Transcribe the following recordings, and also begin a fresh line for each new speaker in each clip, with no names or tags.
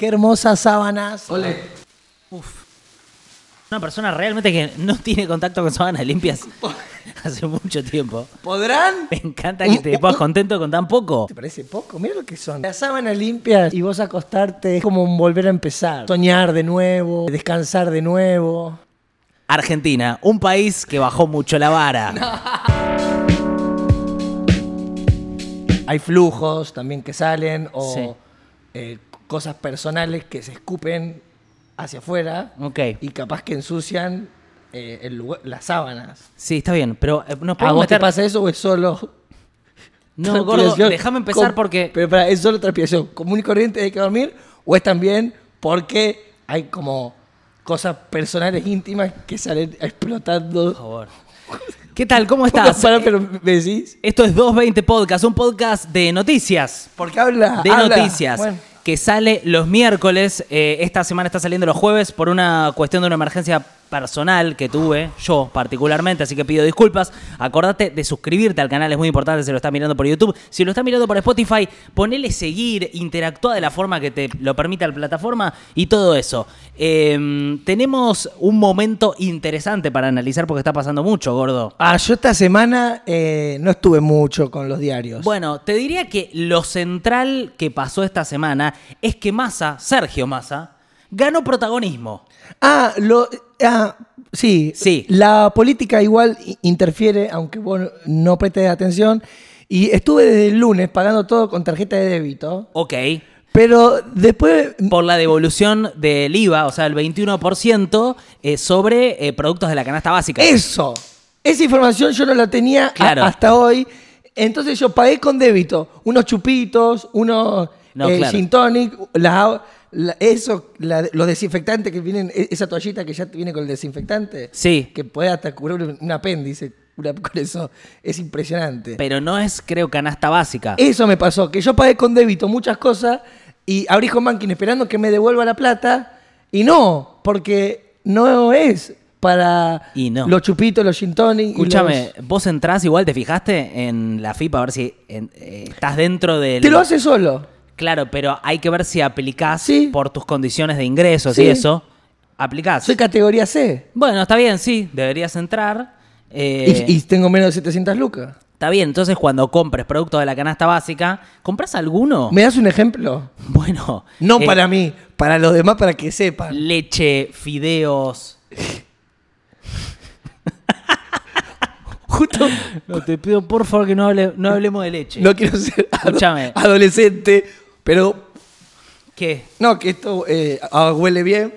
Qué hermosas sábanas.
Una persona realmente que no tiene contacto con sábanas limpias hace mucho tiempo.
¿Podrán?
Me encanta que te pongas contento con tan poco.
¿Te parece poco? Mira lo que son. Las sábanas limpias y vos acostarte es como volver a empezar. Soñar de nuevo, descansar de nuevo.
Argentina, un país que bajó mucho la vara.
Hay flujos también que salen o
Sí.
eh, cosas personales que se escupen hacia afuera
Ok.
y capaz que ensucian eh, el lugar- las sábanas.
Sí, está bien, pero eh, nos
¿A vos te pasa eso o es solo
No, gordo, déjame empezar porque...
Pero para, ¿es solo transpiración común y corriente hay que dormir? ¿O es también porque hay como cosas personales íntimas que salen explotando?
Por favor. ¿Qué tal? ¿Cómo estás?
Para, pero me decís.
Esto es 220 Podcast, un podcast de noticias.
Porque habla.
de
habla.
noticias
Bueno,
que sale los miércoles. eh, esta semana está saliendo los jueves por una cuestión de una emergencia personal que tuve yo particularmente, así que pido disculpas. Acordate de suscribirte al canal, es muy importante si lo estás mirando por YouTube. Si lo estás mirando por Spotify, ponele seguir, interactúa de la forma que te lo permita la plataforma y todo eso. Eh, tenemos un momento interesante para analizar porque está pasando mucho, gordo.
Ah, yo esta semana eh, no estuve mucho con los diarios.
Bueno, te diría que lo central que pasó esta semana es que Massa, Sergio Massa, ganó protagonismo.
Ah, lo. Ah, sí.
Sí.
La política igual interfiere, aunque vos no prestes atención. Y estuve desde el lunes pagando todo con tarjeta de débito.
Ok.
Pero después.
Por la devolución del IVA, o sea, el 21% eh, sobre eh, productos de la canasta básica.
Eso. Esa información yo no la tenía
Claro.
hasta hoy. Entonces yo pagué con débito unos chupitos, unos
No,
eh,
claro.
gin tonic, la- la- eso, la- los desinfectantes que vienen, e- esa toallita que ya viene con el desinfectante.
Sí.
Que puede hasta curar un, un apéndice una- con eso. Es impresionante.
Pero no es, creo, canasta básica.
Eso me pasó, que yo pagué con débito muchas cosas y abrí home banking esperando que me devuelva la plata y no, porque no es para
Y no.
los chupitos, los gin tonic
Escúchame,
los-
vos entrás igual, ¿te fijaste en la FIPA a ver si en- eh, estás dentro del...
Te lo hace solo.
Claro, pero hay que ver si aplicás
Sí.
por tus condiciones de ingresos
Sí.
y eso. Aplicás.
Soy categoría C
Bueno, está bien, sí, deberías entrar. Eh,
y, y tengo menos de 700 lucas.
Está bien, entonces cuando compres productos de la canasta básica, ¿compras alguno?
¿Me das un ejemplo?
Bueno.
No
eh,
para mí, para los demás, para que sepan.
Leche, fideos.
Justo
No, te pido por favor que no, hable- no hablemos de leche.
no quiero ser ado-
Escúchame.
adolescente, pero
¿Qué?
no, que esto eh, ah, huele bien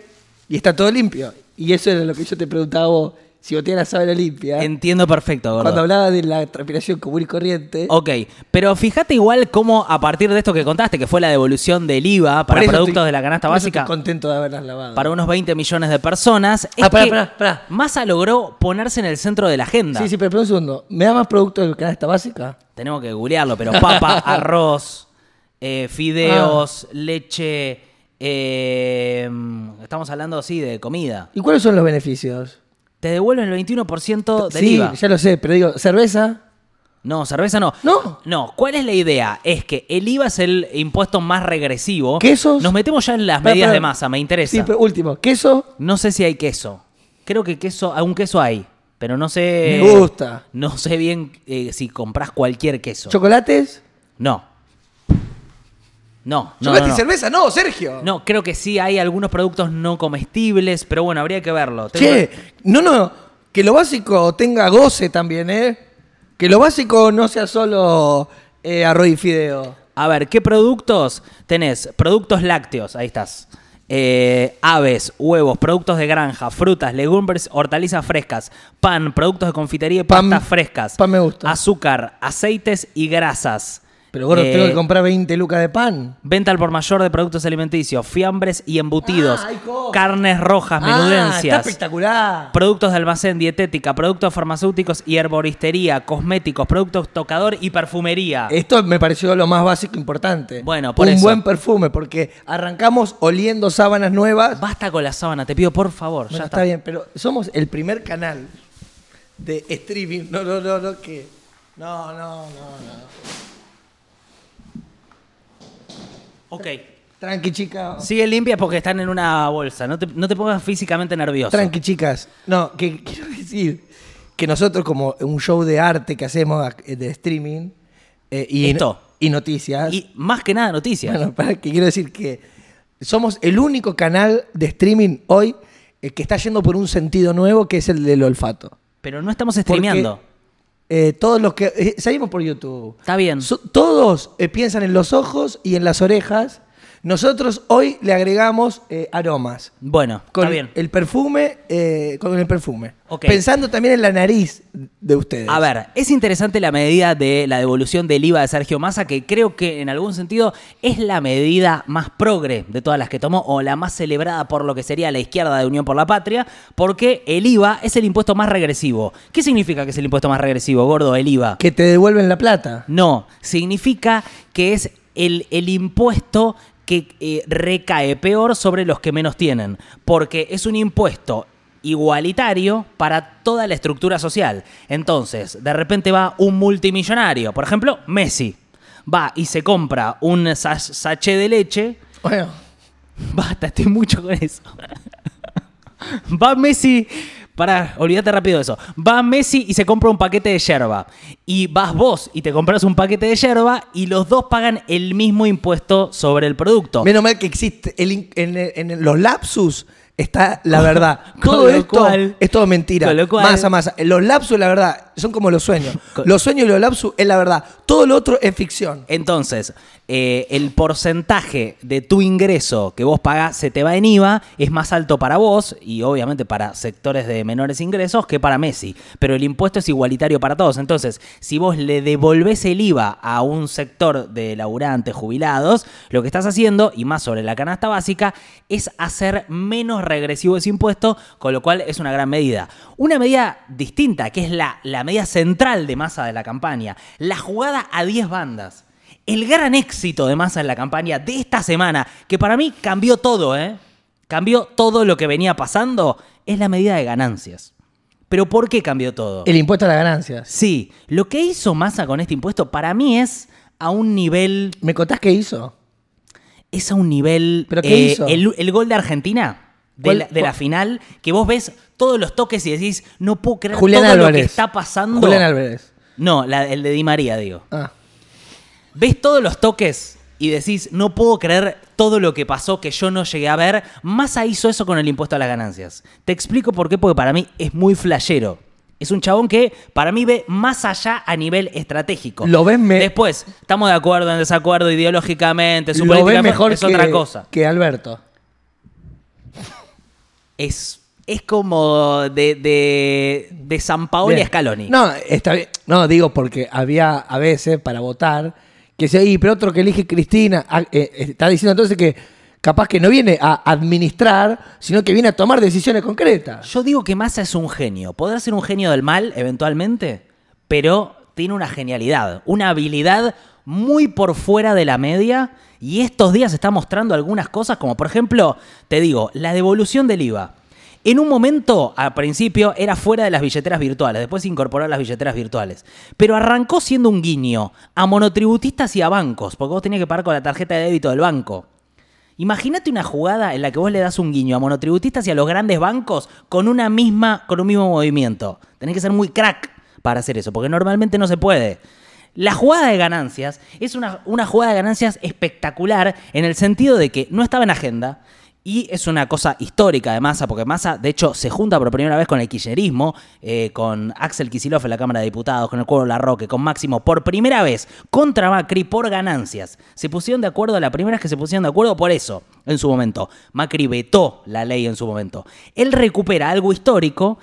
y está todo limpio. Y eso era lo que yo te preguntaba vos, si vos la sábana limpia.
Entiendo perfecto, gordo.
Cuando hablaba de la transpiración común y corriente.
Ok, pero fíjate igual cómo a partir de esto que contaste, que fue la devolución del IVA para productos
estoy-
de la canasta
por eso
básica
Estoy contento de haberlas lavado.
para unos 20 millones de personas, es
Ah, pará,
que
pará, pará.
Massa logró ponerse en el centro de la agenda.
Sí, sí, pero espera un segundo. ¿Me da más productos de canasta básica?
Tenemos que googlearlo, pero papa, arroz, eh, fideos,
Ah.
leche. eh, estamos hablando, sí, de comida.
¿Y cuáles son los beneficios?
Te devuelven el 21% del
sí,
IVA.
ya lo sé, pero digo, ¿cerveza?
No, cerveza no.
No.
No, ¿cuál es la idea? Es que el IVA es el impuesto más regresivo.
¿Quesos?
Nos metemos ya en las medidas de masa, me interesa.
Sí, pero último, ¿queso?
No sé si hay queso. Creo que queso, algún queso hay. Pero no sé.
Me gusta.
No sé bien eh, si compras cualquier queso.
¿Chocolates?
no. No, no,
¿Chocolate
no,
cerveza? No, Sergio.
No, creo que sí hay algunos productos no comestibles, pero bueno, habría que verlo.
Che, no, no, que lo básico tenga goce también, ¿eh? Que lo básico no sea solo eh, arroz y fideo.
A ver, ¿qué productos tenés? Productos lácteos, ahí estás. Eh, aves, huevos, productos de granja, frutas, legumbres, hortalizas frescas, pan, productos de confitería y pastas frescas.
pan me gusta.
Azúcar, aceites y grasas.
Pero bueno,
Eh,
tengo que comprar 20 lucas de pan.
Venta al por mayor de productos alimenticios, fiambres y embutidos,
Ah,
carnes rojas,
Ah, está
menudencias.
espectacular.
Productos de almacén, dietética, productos farmacéuticos y herboristería, cosméticos, productos tocador y perfumería.
Esto me pareció lo más básico e importante.
Bueno, por
Un
eso.
buen perfume, porque arrancamos oliendo sábanas nuevas.
Basta con la sábana, te pido por favor.
Bueno,
ya
está.
está.
bien, pero somos el primer canal de streaming. No, no, no, no, que. No, no, no, no.
Ok.
Tranqui, chicas.
Sigue limpias porque están en una bolsa. No te, no te pongas físicamente nervioso.
Tranqui, chicas. No, que quiero decir que nosotros, como un show de arte que hacemos ac- de streaming eh, y,
Esto.
y noticias.
Y más que nada noticias.
Bueno, para que quiero decir que somos el único canal de streaming hoy eh, que está yendo por un sentido nuevo que es el del olfato.
Pero no estamos
Porque,
streameando.
Eh, todos los que. eh, salimos por YouTube.
Está bien.
So- todos eh, piensan en los ojos y en las orejas. Nosotros hoy le agregamos eh, aromas.
Bueno,
Con
está bien.
el perfume, eh, con el perfume.
Ok.
Pensando también en la nariz de ustedes.
A ver, es interesante la medida de la devolución del IVA de Sergio Massa, que creo que en algún sentido es la medida más progre de todas las que tomó, o la más celebrada por lo que sería la izquierda de Unión por la Patria, porque el IVA es el impuesto más regresivo. ¿Qué significa que es el impuesto más regresivo, gordo, el IVA?
Que te devuelven la plata.
No, significa que es el, el impuesto que eh, recae peor sobre los que menos tienen, porque es un impuesto igualitario para toda la estructura social. Entonces, de repente va un multimillonario, por ejemplo, Messi, va y se compra un sa- sachet de leche,
Bueno,
Basta, estoy mucho con eso. Va Messi. Pará, olvídate rápido de eso. Va Messi y se compra un paquete de yerba. Y vas vos y te compras un paquete de yerba y los dos pagan el mismo impuesto sobre el producto.
menos mal que existe. el en, en los lapsus está la verdad. Todo esto
cual-
es todo mentira.
lo cual-
masa, masa. Los lapsus, la verdad, son como los sueños.
Con-
Los sueños y los lapsus es la verdad. Todo lo otro es ficción.
Entonces, eh, el porcentaje de tu ingreso que vos pagás se te va en IVA es más alto para vos y obviamente para sectores de menores ingresos que para Messi. Pero el impuesto es igualitario para todos. Entonces, si vos le devolvés el IVA a un sector de laburantes jubilados, lo que estás haciendo, y más sobre la canasta básica, es hacer menos regresivo ese impuesto, con lo cual es una gran medida. Una medida distinta, que es la, la medida central de masa de la campaña, la jugada a 10 bandas. El gran éxito de Massa en la campaña de esta semana, que para mí cambió todo, ¿eh? Cambió todo lo que venía pasando, es la medida de ganancias. Pero ¿por qué cambió todo?
El impuesto a las ganancias.
Sí, lo que hizo Massa con este impuesto para mí es a un nivel.
¿Me contás qué hizo?
Es a un nivel.
¿Pero qué hizo?
El, el gol de Argentina, de,
¿Cuál-
la, de la
cuál?
final, que vos ves todos los toques y decís, no puedo creer
Julián
todo
Álvarez.
lo que está pasando.
Julián Álvarez.
No, la- el de Di María, digo.
Ah.
Ves todos los toques y decís, no puedo creer todo lo que pasó que yo no llegué a ver. Massa hizo eso con el impuesto a las ganancias. Te explico por qué, porque para mí es muy flashero. Es un chabón que para mí ve más allá a nivel estratégico.
Lo ves me-
Después, estamos de acuerdo en desacuerdo ideológicamente, su
Lo
política
ves mejor
es
que,
otra cosa.
que Alberto.
Es, es como de, de, de San
Bien.
a Scaloni.
No, está bien. No, digo porque había a veces para votar que se y pero otro que elige Cristina ah, eh, está diciendo entonces que capaz que no viene a administrar, sino que viene a tomar decisiones concretas.
Yo digo que Massa es un genio. Podrá ser un genio del mal, eventualmente, pero tiene una genialidad, una habilidad muy por fuera de la media. Y estos días está mostrando algunas cosas, como por ejemplo, te digo, la devolución del IVA. En un momento, al principio, era fuera de las billeteras virtuales, después se incorporó las billeteras virtuales. Pero arrancó siendo un guiño a monotributistas y a bancos, porque vos tenías que pagar con la tarjeta de débito del banco. Imagínate una jugada en la que vos le das un guiño a monotributistas y a los grandes bancos con una misma, con un mismo movimiento. Tenés que ser muy crack para hacer eso, porque normalmente no se puede. La jugada de ganancias es una, una jugada de ganancias espectacular en el sentido de que no estaba en agenda y es una cosa histórica de Massa, porque Massa, de hecho, se junta por primera vez con el kirchnerismo, eh, con Axel Kicillof en la Cámara de Diputados, con el Cuervo Larroque, con Máximo, por primera vez contra Macri por ganancias. Se pusieron de acuerdo, la primera vez que se pusieron de acuerdo por eso, en su momento. Macri vetó la ley en su momento. Él recupera algo histórico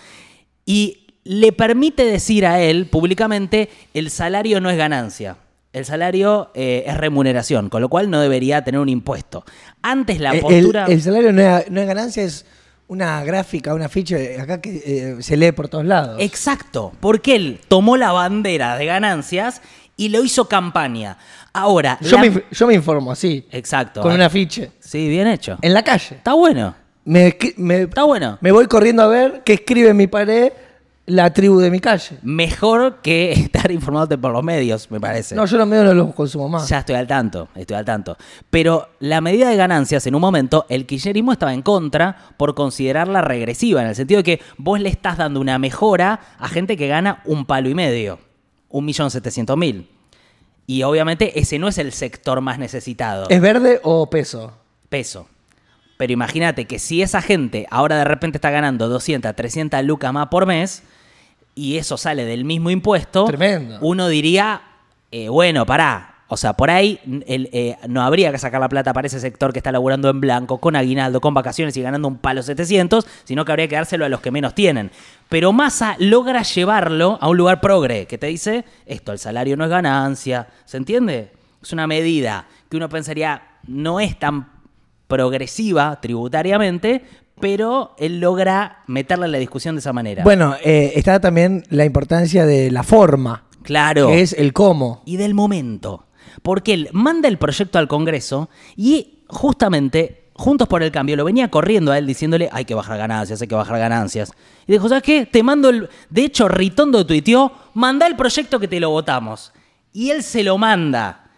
y le permite decir a él públicamente, el salario no es ganancia. El salario eh, es remuneración, con lo cual no debería tener un impuesto. Antes la
Eh, El-
postura...
El, salario no es, no es ganancia, es una gráfica, una ficha de acá que eh, se lee por todos lados.
Exacto, porque él tomó la bandera de ganancias y lo hizo campaña. Ahora,
yo,
la-
me, inf- yo me informo así,
Exacto.
con un afiche,
Sí, bien hecho.
en la calle.
Está bueno,
Me, escri- me-
está bueno.
me voy corriendo a ver qué escribe en mi pared La tribu de mi calle.
Mejor que estar informándote por los medios, me parece.
No, yo los medios no los consumo más.
Ya estoy al tanto, estoy al tanto. Pero la medida de ganancias, en un momento, el kirchnerismo estaba en contra por considerarla regresiva, en el sentido de que vos le estás dando una mejora a gente que gana un palo y medio, un millón setecientos mil. Y obviamente ese no es el sector más necesitado.
¿Es verde o peso?
peso. Pero imagínate que si esa gente ahora de repente está ganando 200, 300 lucas más por mes y eso sale del mismo impuesto,
Tremendo.
uno diría, eh, bueno, pará. O sea, por ahí el, eh, no habría que sacar la plata para ese sector que está laburando en blanco, con aguinaldo, con vacaciones y ganando un palo 700, sino que habría que dárselo a los que menos tienen. Pero Massa logra llevarlo a un lugar progre, que te dice, esto, el salario no es ganancia, ¿se entiende? Es una medida que uno pensaría no es tan progresiva tributariamente, pero él logra meterla en la discusión de esa manera.
Bueno, eh, está también la importancia de la forma,
claro.
que es el cómo.
y del momento. Porque él manda el proyecto al Congreso y justamente Juntos por el Cambio lo venía corriendo a él diciéndole hay que bajar ganancias, hay que bajar ganancias. Y dijo, ¿sabes qué? Te mando el... De hecho, Ritondo tuiteó, manda el proyecto que te lo votamos. Y él se lo manda.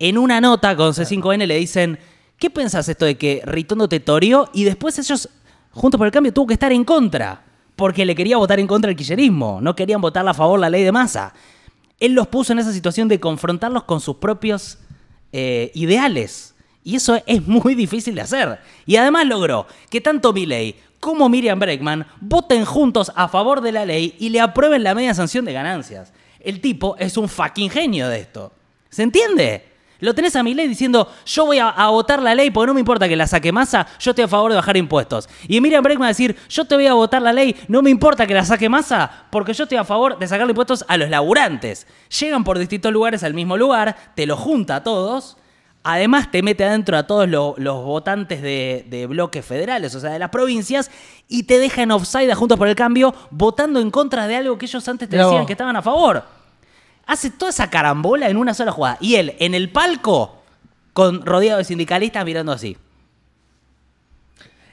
En una nota con C5N le dicen, ¿qué pensás esto de que Ritondo te toreó? Y después ellos, Juntos por el Cambio, tuvo que estar en contra. Porque le quería votar en contra el kirchnerismo. No querían votarle a favor la ley de masa él los puso en esa situación de confrontarlos con sus propios eh, ideales. Y eso es muy difícil de hacer. Y además logró que tanto Milley como Miriam Bregman voten juntos a favor de la ley y le aprueben la media sanción de ganancias. El tipo es un fucking genio de esto. ¿Se entiende? Lo tenés a Milei diciendo, yo voy a, a votar la ley porque no me importa que la saque masa, yo estoy a favor de bajar impuestos. Y Miriam Bregman a decir, yo te voy a votar la ley, no me importa que la saque masa, porque yo estoy a favor de sacarle impuestos a los laburantes. Llegan por distintos lugares al mismo lugar, te lo junta a todos. Además, te mete adentro a todos lo- los votantes de, de bloques federales, o sea, de las provincias, y te deja en offside a Juntos por el Cambio, votando en contra de algo que ellos antes te decían que estaban a favor. Hace toda esa carambola en una sola jugada. Y él, en el palco, con rodeado de sindicalistas mirando así.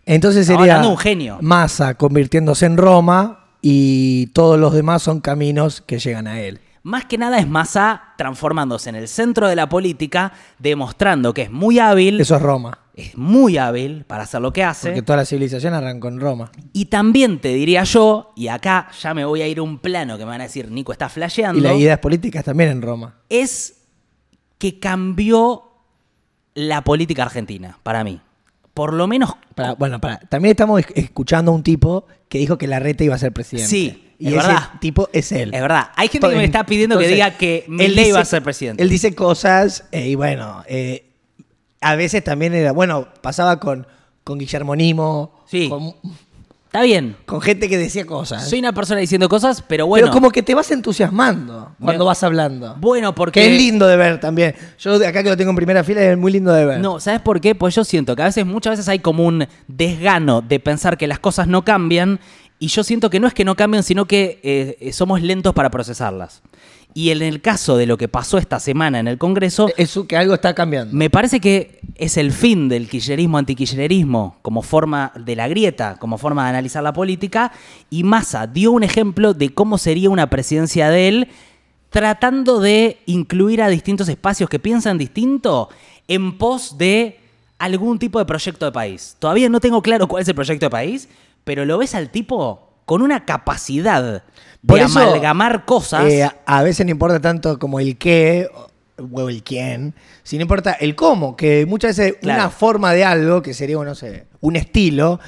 Entonces sería
hablando un genio.
Massa convirtiéndose en Roma y todos los demás son caminos que llegan a él.
Más que nada es Massa transformándose en el centro de la política, demostrando que es muy hábil,
Eso es Roma.
Es muy hábil para hacer lo que hace.
Porque toda la civilización arrancó en Roma.
Y también te diría yo, y acá ya me voy a ir a un plano que me van a decir, Nico está flasheando,
Y las ideas políticas también en Roma.
es que cambió la política argentina, para mí. Por lo menos
Para- bueno, para, también estamos es- escuchando a un tipo que dijo que la reta iba a ser presidente.
Sí,
y
es
ese
verdad.
tipo es él.
Es verdad. Hay gente que me está pidiendo que diga que
él
Milei va a ser presidente.
Él dice cosas eh, y bueno, eh, a veces también era, bueno, pasaba con, con Guillermo Nimo,
Sí.
con,
Está bien.
con gente que decía cosas.
Soy una persona diciendo cosas, pero bueno.
Pero como que te vas entusiasmando cuando vas hablando.
Bueno, porque.
Que es lindo de ver también. Yo de acá que lo tengo en primera fila es muy lindo de ver.
No, ¿sabes por qué? Pues yo siento que a veces, muchas veces hay como un desgano de pensar que las cosas no cambian y yo siento que no es que no cambian, sino que eh, somos lentos para procesarlas. Y en el caso de lo que pasó esta semana en el Congreso,
Es que algo está cambiando.
me parece que es el fin del kirchnerismo antikirchnerismo como forma de la grieta, como forma de analizar la política, y Massa dio un ejemplo de cómo sería una presidencia de él tratando de incluir a distintos espacios que piensan distinto en pos de algún tipo de proyecto de país. Todavía no tengo claro cuál es el proyecto de país, pero lo ves al tipo con una capacidad de
eso,
amalgamar cosas.
Eh, a- veces no importa tanto como el qué o el quién, sino importa el cómo, que muchas veces
Claro.
una forma de algo, que sería, no sé, un estilo,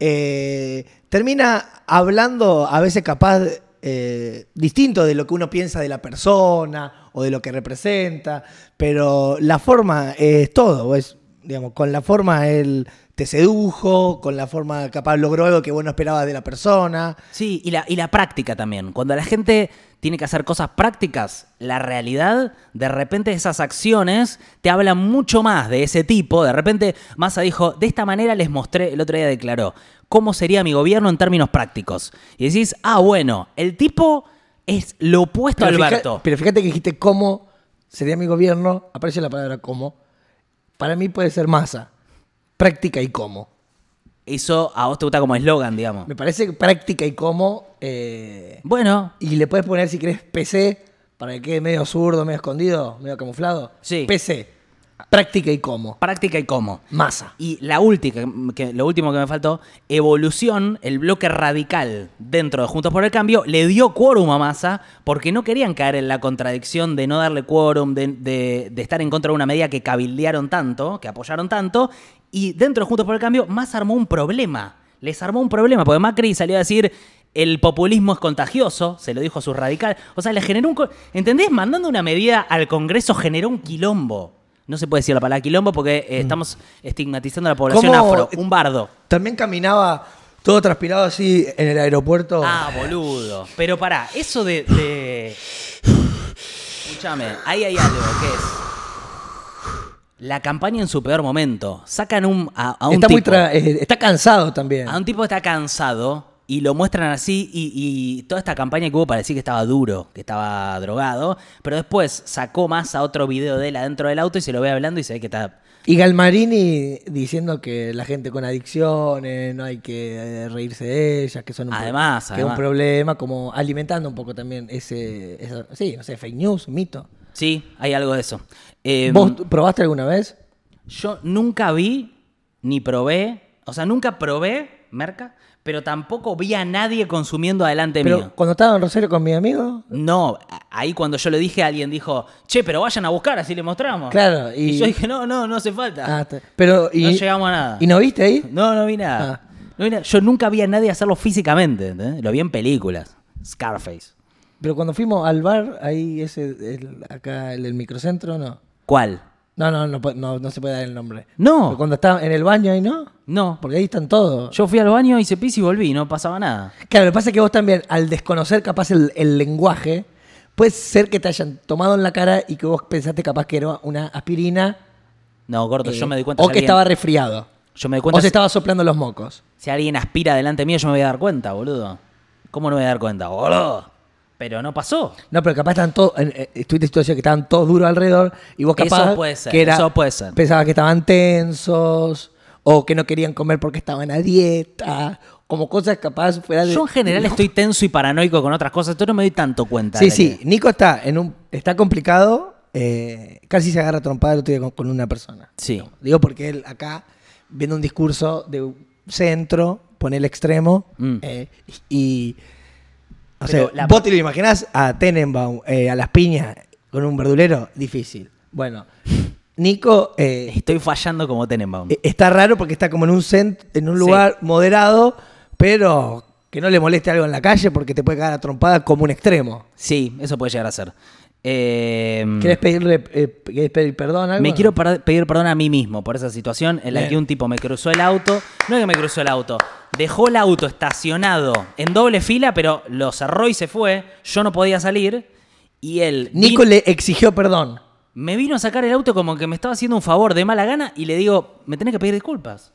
eh, termina hablando a veces capaz eh, distinto de lo que uno piensa de la persona o de lo que representa, pero la forma es todo, es, digamos, con la forma él te sedujo, con la forma capaz logró algo que vos no esperabas de la persona.
Sí, y la, y la práctica también. Cuando la gente tiene que hacer cosas prácticas, la realidad, de repente esas acciones te hablan mucho más de ese tipo. De repente Massa dijo, de esta manera les mostré, el otro día declaró, cómo sería mi gobierno en términos prácticos. Y decís, ah, bueno, el tipo es lo opuesto a
fija-
Alberto.
pero fíjate que dijiste cómo sería mi gobierno, aparece la palabra cómo. Para mí puede ser masa, práctica y cómo.
Eso a vos te gusta como eslogan, digamos.
Me parece práctica y cómo. eh,
Bueno,
y le puedes poner, si querés, PC, para que quede medio zurdo, medio escondido, medio camuflado.
Sí.
PC, práctica y cómo.
práctica y cómo.
Masa.
Y la última, que, lo último que me faltó, Evolución, el bloque radical dentro de Juntos por el Cambio, le dio quórum a Massa porque no querían caer en la contradicción de no darle quórum, de, de- de estar en contra de una medida que cabildearon tanto, que apoyaron tanto. Y dentro de Juntos por el Cambio, Massa armó un problema. Les armó un problema, porque Macri salió a decir. El populismo es contagioso, se lo dijo a sus radicales. O sea, le generó un. ¿Entendés? Mandando una medida al Congreso generó un quilombo. No se puede decir la palabra quilombo porque eh, estamos estigmatizando a la población
¿Cómo-
afro. Un bardo.
También caminaba todo transpirado así en el aeropuerto.
Ah, boludo. Pero pará, eso de. de... Escúchame, ahí hay algo que es. La campaña en su peor momento. Sacan un, a, a un
está,
tipo.
eh, está cansado también.
A un tipo que está cansado y lo muestran así y, y toda esta campaña que hubo parecía que estaba duro, que estaba drogado, pero después sacó más a otro video de él adentro del auto y se lo ve hablando y se ve que está...
Y Galmarini diciendo que la gente con adicciones no hay que eh, reírse de ellas, que son un, pro-
Además,
que es
además.
un problema, como alimentando un poco también ese, sí, no sé, fake news, mito.
Sí, hay algo de eso. Eh,
¿Vos probaste alguna vez?
Yo nunca vi ni probé, o sea, nunca probé merca, pero tampoco vi a nadie consumiendo adelante
Pero
mío.
cuando estaba en Rosario con mi amigo,
No, a- ahí cuando yo le dije, alguien dijo, che, pero vayan a buscar, así le mostramos.
Claro,
y...
y-
yo dije, no, no, no hace falta.
ah, pero y,
no llegamos a nada.
¿Y no viste ahí?
No, no vi nada.
Ah.
No vi nada. Yo nunca vi a nadie hacerlo físicamente, ¿entendés? Lo vi en películas. Scarface.
Pero cuando fuimos al bar, ahí ese, el- acá el del microcentro, no.
¿Cuál?
No, no, no, no, no se puede dar el nombre.
No.
Pero cuando estaba en el baño ahí, ¿no?
No.
Porque ahí están todos.
Yo fui al baño, hice pis y volví, no pasaba nada.
Claro, lo que pasa es que vos también, al desconocer capaz el, el lenguaje, puede ser que te hayan tomado en la cara y que vos pensaste capaz que era una aspirina.
No, gordo,
eh,
yo me di cuenta
O que
alguien-
estaba resfriado.
Yo me di cuenta
O se
si-
estaba soplando los mocos.
Si alguien aspira delante mío, yo me voy a dar cuenta, boludo. ¿Cómo no me voy a dar cuenta, boludo? Pero no pasó.
No, pero capaz estaban todos, eh, estuviste en situación que estaban todos duros alrededor y vos
Eso
capaz
puede ser,
que era,
eso puede ser.
pensabas que estaban tensos o que no querían comer porque estaban a dieta, como cosas capaz fuera de...
Yo en general estoy tenso y paranoico con otras cosas, entonces no me doy tanto cuenta.
Sí, sí,
que-
Nico está en un está complicado, eh, casi se agarra trompada el otro día con, con una persona.
Sí.
Digo porque él acá viendo un discurso de un centro, pone el extremo
Mm.
eh, y o sea,
la-
vos te lo imaginás a Tenenbaum, eh, a las piñas con un verdulero, difícil. Bueno, Nico eh,
Estoy fallando como Tenenbaum.
eh, está raro porque está como en un cent- en un
Sí.
lugar moderado, pero que no le moleste algo en la calle porque te puede cagar a trompada como un extremo.
Sí, eso puede llegar a ser. Eh,
¿Querés pedirle eh, querés pedir perdón? Algo?
Me quiero pedir perdón a mí mismo por esa situación en la
Bien.
que un tipo me cruzó el auto. No es que me cruzó el auto, dejó el auto estacionado en doble fila, pero lo cerró y se fue. Yo no podía salir. Y él
Nico le exigió perdón.
me vino a sacar el auto como que me estaba haciendo un favor de mala gana y le digo, me tenés que pedir disculpas.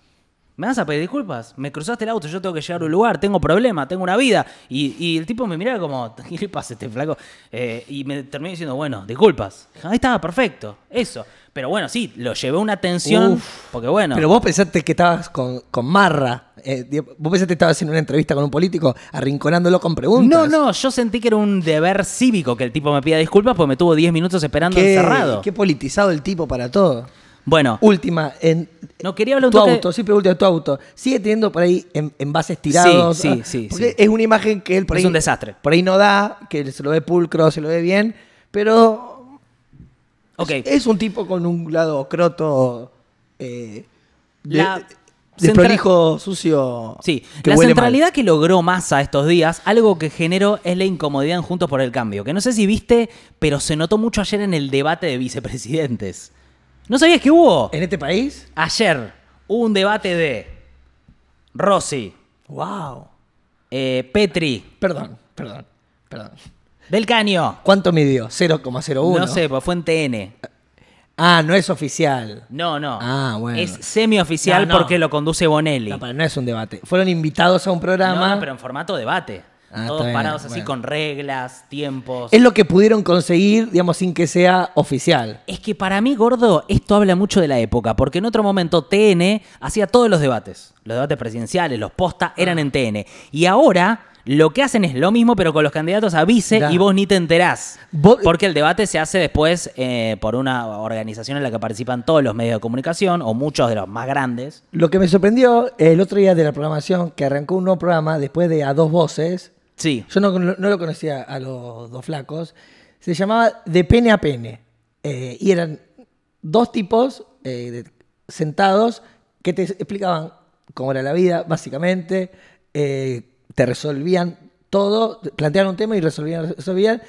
¿Me vas a pedir disculpas? Me cruzaste el auto, yo tengo que llegar a un lugar, tengo problemas, tengo una vida. Y, y el tipo me miraba como, ¿qué le pasa a este flaco? Eh, y me terminé diciendo, bueno, disculpas. Ahí estaba perfecto, eso. Pero bueno, sí, lo llevé una tensión,
Uf.
porque bueno.
Pero vos pensaste que estabas con, con Marra. eh, vos pensaste que estabas en una entrevista con un político arrinconándolo con preguntas.
no, no, yo sentí que era un deber cívico que el tipo me pida disculpas porque me tuvo 10 minutos esperando
Qué,
encerrado.
qué politizado el tipo para todo.
Bueno,
Última, en
no quería hablar un
tu
toque-
auto, siempre última, tu auto. Sigue teniendo por ahí en- envases tirados.
Sí, sí, sí,
Porque
sí.
es una imagen que él por
Es
ahí.
un desastre.
Por ahí no da, que se lo ve pulcro, se lo ve bien. Pero
Ok.
es, es un tipo con un lado croto. Eh, de,
La
de
centra-
prolijo, sucio.
Sí, la
mal.
centralidad que logró Massa estos días, algo que generó es la incomodidad en Juntos por el Cambio, que no sé si viste, pero se notó mucho ayer en el debate de vicepresidentes. ¿No sabías que hubo?
¿En este país?
Ayer hubo un debate de Rossi,
¡Wow!
eh, Petri,
Perdón, perdón, perdón.
Del Caño.
¿Cuánto midió? 0,01.
No sé, pues fue en TN.
Ah, no es oficial.
No, no.
Ah, bueno.
Es semioficial
No, no.
porque lo conduce Bonelli.
No, para, no es un debate. Fueron invitados a un programa.
No, pero en formato debate.
Ah,
todos
bien,
parados así
bueno.
con reglas, tiempos.
Es lo que pudieron conseguir, digamos, sin que sea oficial.
Es que para mí, gordo, esto habla mucho de la época, porque en otro momento TN hacía todos los debates. Los debates presidenciales, los posta, eran
Ah.
en TN. Y ahora lo que hacen es lo mismo, pero con los candidatos a vice y vos ni te enterás.
Vos-
Porque el debate se hace después eh, por una organización en la que participan todos los medios de comunicación, o muchos de los más grandes.
Lo que me sorprendió el otro día de la programación, que arrancó un nuevo programa después de A Dos Voces.
Sí.
Yo no, no lo conocía a los dos flacos. Se llamaba De Pene a Pene. Eh, y eran dos tipos eh, de- sentados que te explicaban cómo era la vida, básicamente. eh, te resolvían todo, planteaban un tema y resolvían, resolvían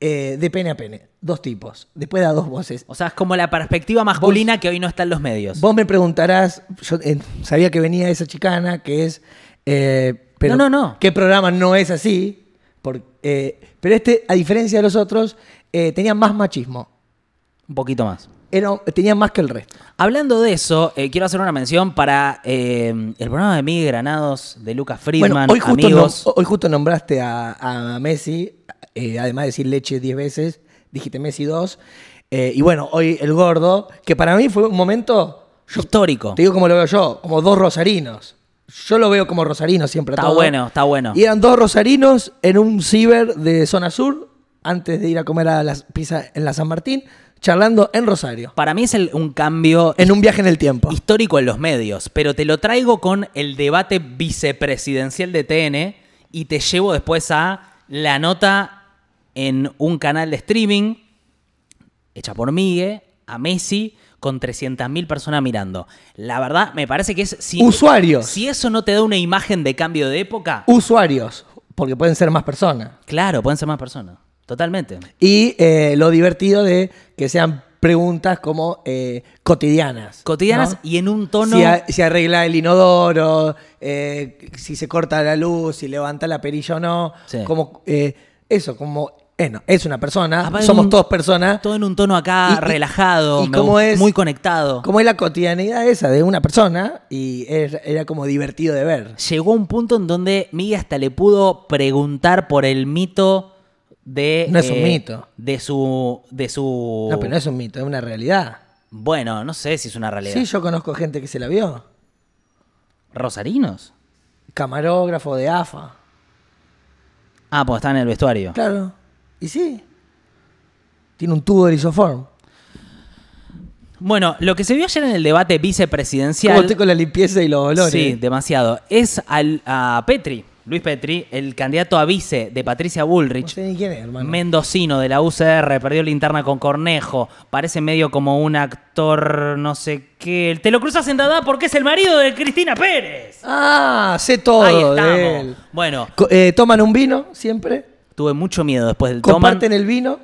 eh, de pene a pene. Dos tipos. Después de a dos voces.
O sea, es como la perspectiva masculina que hoy no está en los medios.
Vos me preguntarás, yo eh, sabía que venía esa chicana, que es... eh, pero
No, no, no.
¿Qué programa no es así? Por- eh, pero este, a diferencia de los otros, eh, tenía más machismo.
Un poquito más.
Era, tenía más que el resto.
Hablando de eso, eh, quiero hacer una mención para el programa de Miguel Granados, de Lucas Friedman,
bueno, hoy justo,
amigos.
hoy justo nombraste a, a Messi, además de decir leche 10 veces, dijiste Messi 2. eh, y bueno, hoy el gordo, que para mí fue un momento... yo
histórico.
Te digo como lo veo yo, como dos rosarinos. Yo lo veo como rosarino siempre.
Está
todo.
bueno, está bueno.
Y eran dos rosarinos en un ciber de zona sur, antes de ir a comer a las pizza en la San Martín, charlando en Rosario.
Para mí es el- un cambio
En un viaje en el tiempo.
histórico en los medios, pero te lo traigo con el debate vicepresidencial de TN y te llevo después a la nota en un canal de streaming hecha por Migue, a Messi, con 300.000 personas mirando. La verdad, me parece que es... Si,
Usuarios.
Si eso no te da una imagen de cambio de época,
Usuarios, porque pueden ser más personas.
claro, pueden ser más personas. Totalmente.
Y eh, lo divertido de que sean preguntas como eh, cotidianas.
Cotidianas
¿no?
y en un tono...
Si, a- si arregla el inodoro, eh, si se corta la luz, si levanta la perilla o no.
Sí.
Como, eh, eso, como, eh, no, es una persona,
Aparte,
somos
un-
todos personas.
Todo en un tono acá
Y-
relajado,
y
gusta,
es-
muy conectado.
Como es la cotidianidad esa de una persona y era, era como divertido de ver.
Llegó un punto en donde Miguel hasta le pudo preguntar por el mito de...
No es un mito.
De su... De su...
No, pero no es un mito, es una realidad.
Bueno, no sé si es una realidad.
Sí, yo conozco gente que se la vio.
¿Rosarinos?
Camarógrafo de AFA.
Ah, pues está en el vestuario.
Claro. Y sí. Tiene un tubo de isoform.
Bueno, lo que se vio ayer en el debate
¿Cómo
vicepresidencial...
estoy con la limpieza y los olores?
Sí, demasiado. Es al, a Petri, Luis Petri, el candidato a vice de Patricia
No
Bullrich.
sé ni quién es, hermano.
Mendocino de la UCR, perdió la interna con Cornejo, parece medio como un actor no sé qué. Te lo cruzas en Dada porque es el marido de Cristina Pérez.
Ah, sé todo
Ahí
de
estamos.
él.
Bueno,
eh, ¿Toman un vino siempre?
Tuve mucho miedo después del toman.
¿Comparten el vino?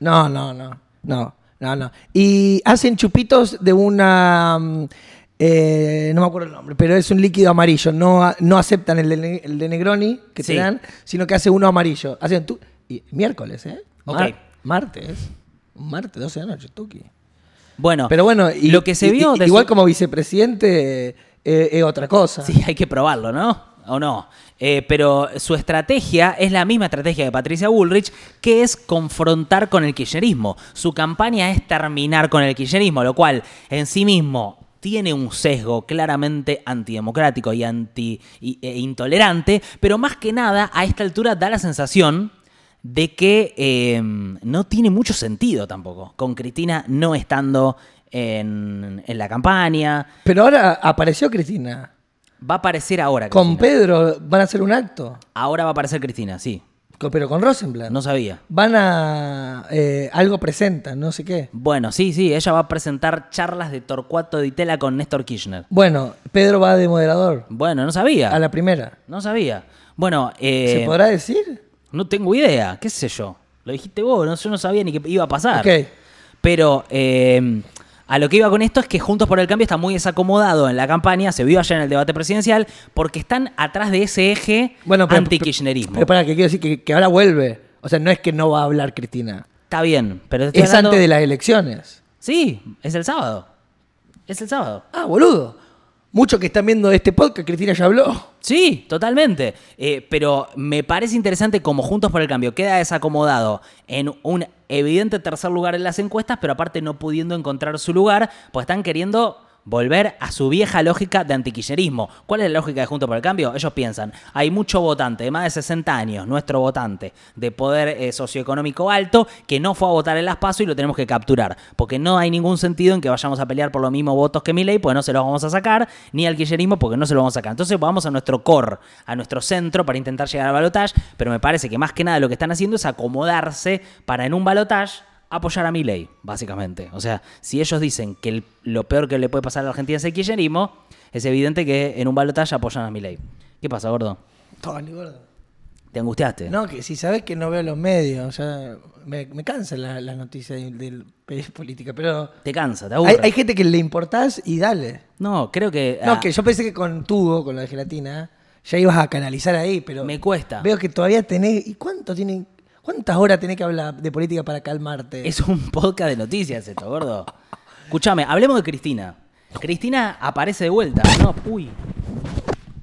No, no, no. No, no, no. Y hacen chupitos de una... mm, eh, no me acuerdo el nombre, pero es un líquido amarillo. No, no aceptan el de, el de Negroni que
Sí.
te dan, sino que hace uno amarillo. Hacen y, miércoles, ¿eh?
Ok.
martes. Martes, 12 de la noche, Tuki.
Bueno,
Pero bueno, y,
lo que se vio
y- igual
su-
como vicepresidente eh, es otra cosa.
Sí, hay que probarlo, ¿no? ¿O no? Eh, pero su estrategia es la misma estrategia de Patricia Bullrich, que es confrontar con el kirchnerismo. Su campaña es terminar con el kirchnerismo, lo cual en sí mismo tiene un sesgo claramente antidemocrático y anti e intolerante, pero más que nada a esta altura da la sensación de que eh, no tiene mucho sentido tampoco, con Cristina no estando en, en la campaña.
Pero ahora apareció Cristina.
Va a aparecer ahora.
Con
Cristina.
Pedro van a hacer un acto.
Ahora va a aparecer Cristina, sí.
Pero con Rosenblatt.
No sabía.
Van a... eh, algo presentan, no sé qué.
Bueno, sí, sí, ella va a presentar charlas de Torcuato Di Tella con Néstor Kirchner.
Bueno, Pedro va de moderador.
Bueno, no sabía.
A la primera.
No sabía. Bueno, eh,
¿Se podrá decir?
no tengo idea, qué sé yo. Lo dijiste vos, no, yo no sabía ni qué iba a pasar.
Ok.
Pero eh, a lo que iba con esto es que Juntos por el Cambio está muy desacomodado en la campaña, se vio ayer en el debate presidencial, porque están atrás de ese eje
Bueno,
anti-kirchnerismo.
Pero para que quiero decir que, que ahora vuelve. O sea, no es que no va a hablar Cristina.
Está bien, pero
Es
hablando-
antes de las elecciones.
Sí, es el sábado. Es el sábado.
Ah, boludo. Muchos que están viendo este podcast, Cristina ya habló.
Sí, totalmente. Eh, pero me parece interesante como Juntos por el Cambio queda desacomodado en un evidente tercer lugar en las encuestas, pero aparte no pudiendo encontrar su lugar, pues están queriendo volver a su vieja lógica de antiquillerismo. ¿Cuál es la lógica de Juntos por el Cambio? Ellos piensan, hay mucho votante de más de 60 años, nuestro votante, de poder eh, socioeconómico alto, que no fue a votar en las PASO y lo tenemos que capturar. Porque no hay ningún sentido en que vayamos a pelear por los mismos votos que Milei, pues no se los vamos a sacar, ni al quillerismo porque no se los vamos a sacar. Entonces vamos a nuestro core, a nuestro centro para intentar llegar al balotaje, pero me parece que más que nada lo que están haciendo es acomodarse para en un balotaje apoyar a Milei, básicamente. O sea, si ellos dicen que el- lo peor que le puede pasar a la Argentina es el kirchnerismo, es evidente que en un balotaje apoyan a Milei. ¿Qué pasa, gordo?
Tony, gordo.
¿Te angustiaste?
No, que si sabes que no veo los medios, o sea, me, me cansa la, la noticia de, de- de política, pero
¿Te cansa? ¿Te aburre?
hay gente que le importás y dale.
No, creo que...
No,
ah,
que yo pensé que con tubo, con la de gelatina, ya ibas a canalizar ahí, pero
Me cuesta.
veo que todavía tenés... ¿Y cuánto tienen, cuántas horas tenés que hablar de política para calmarte?
Es un podcast de noticias esto, gordo. Escúchame, hablemos de Cristina. Cristina aparece de vuelta. No, uy.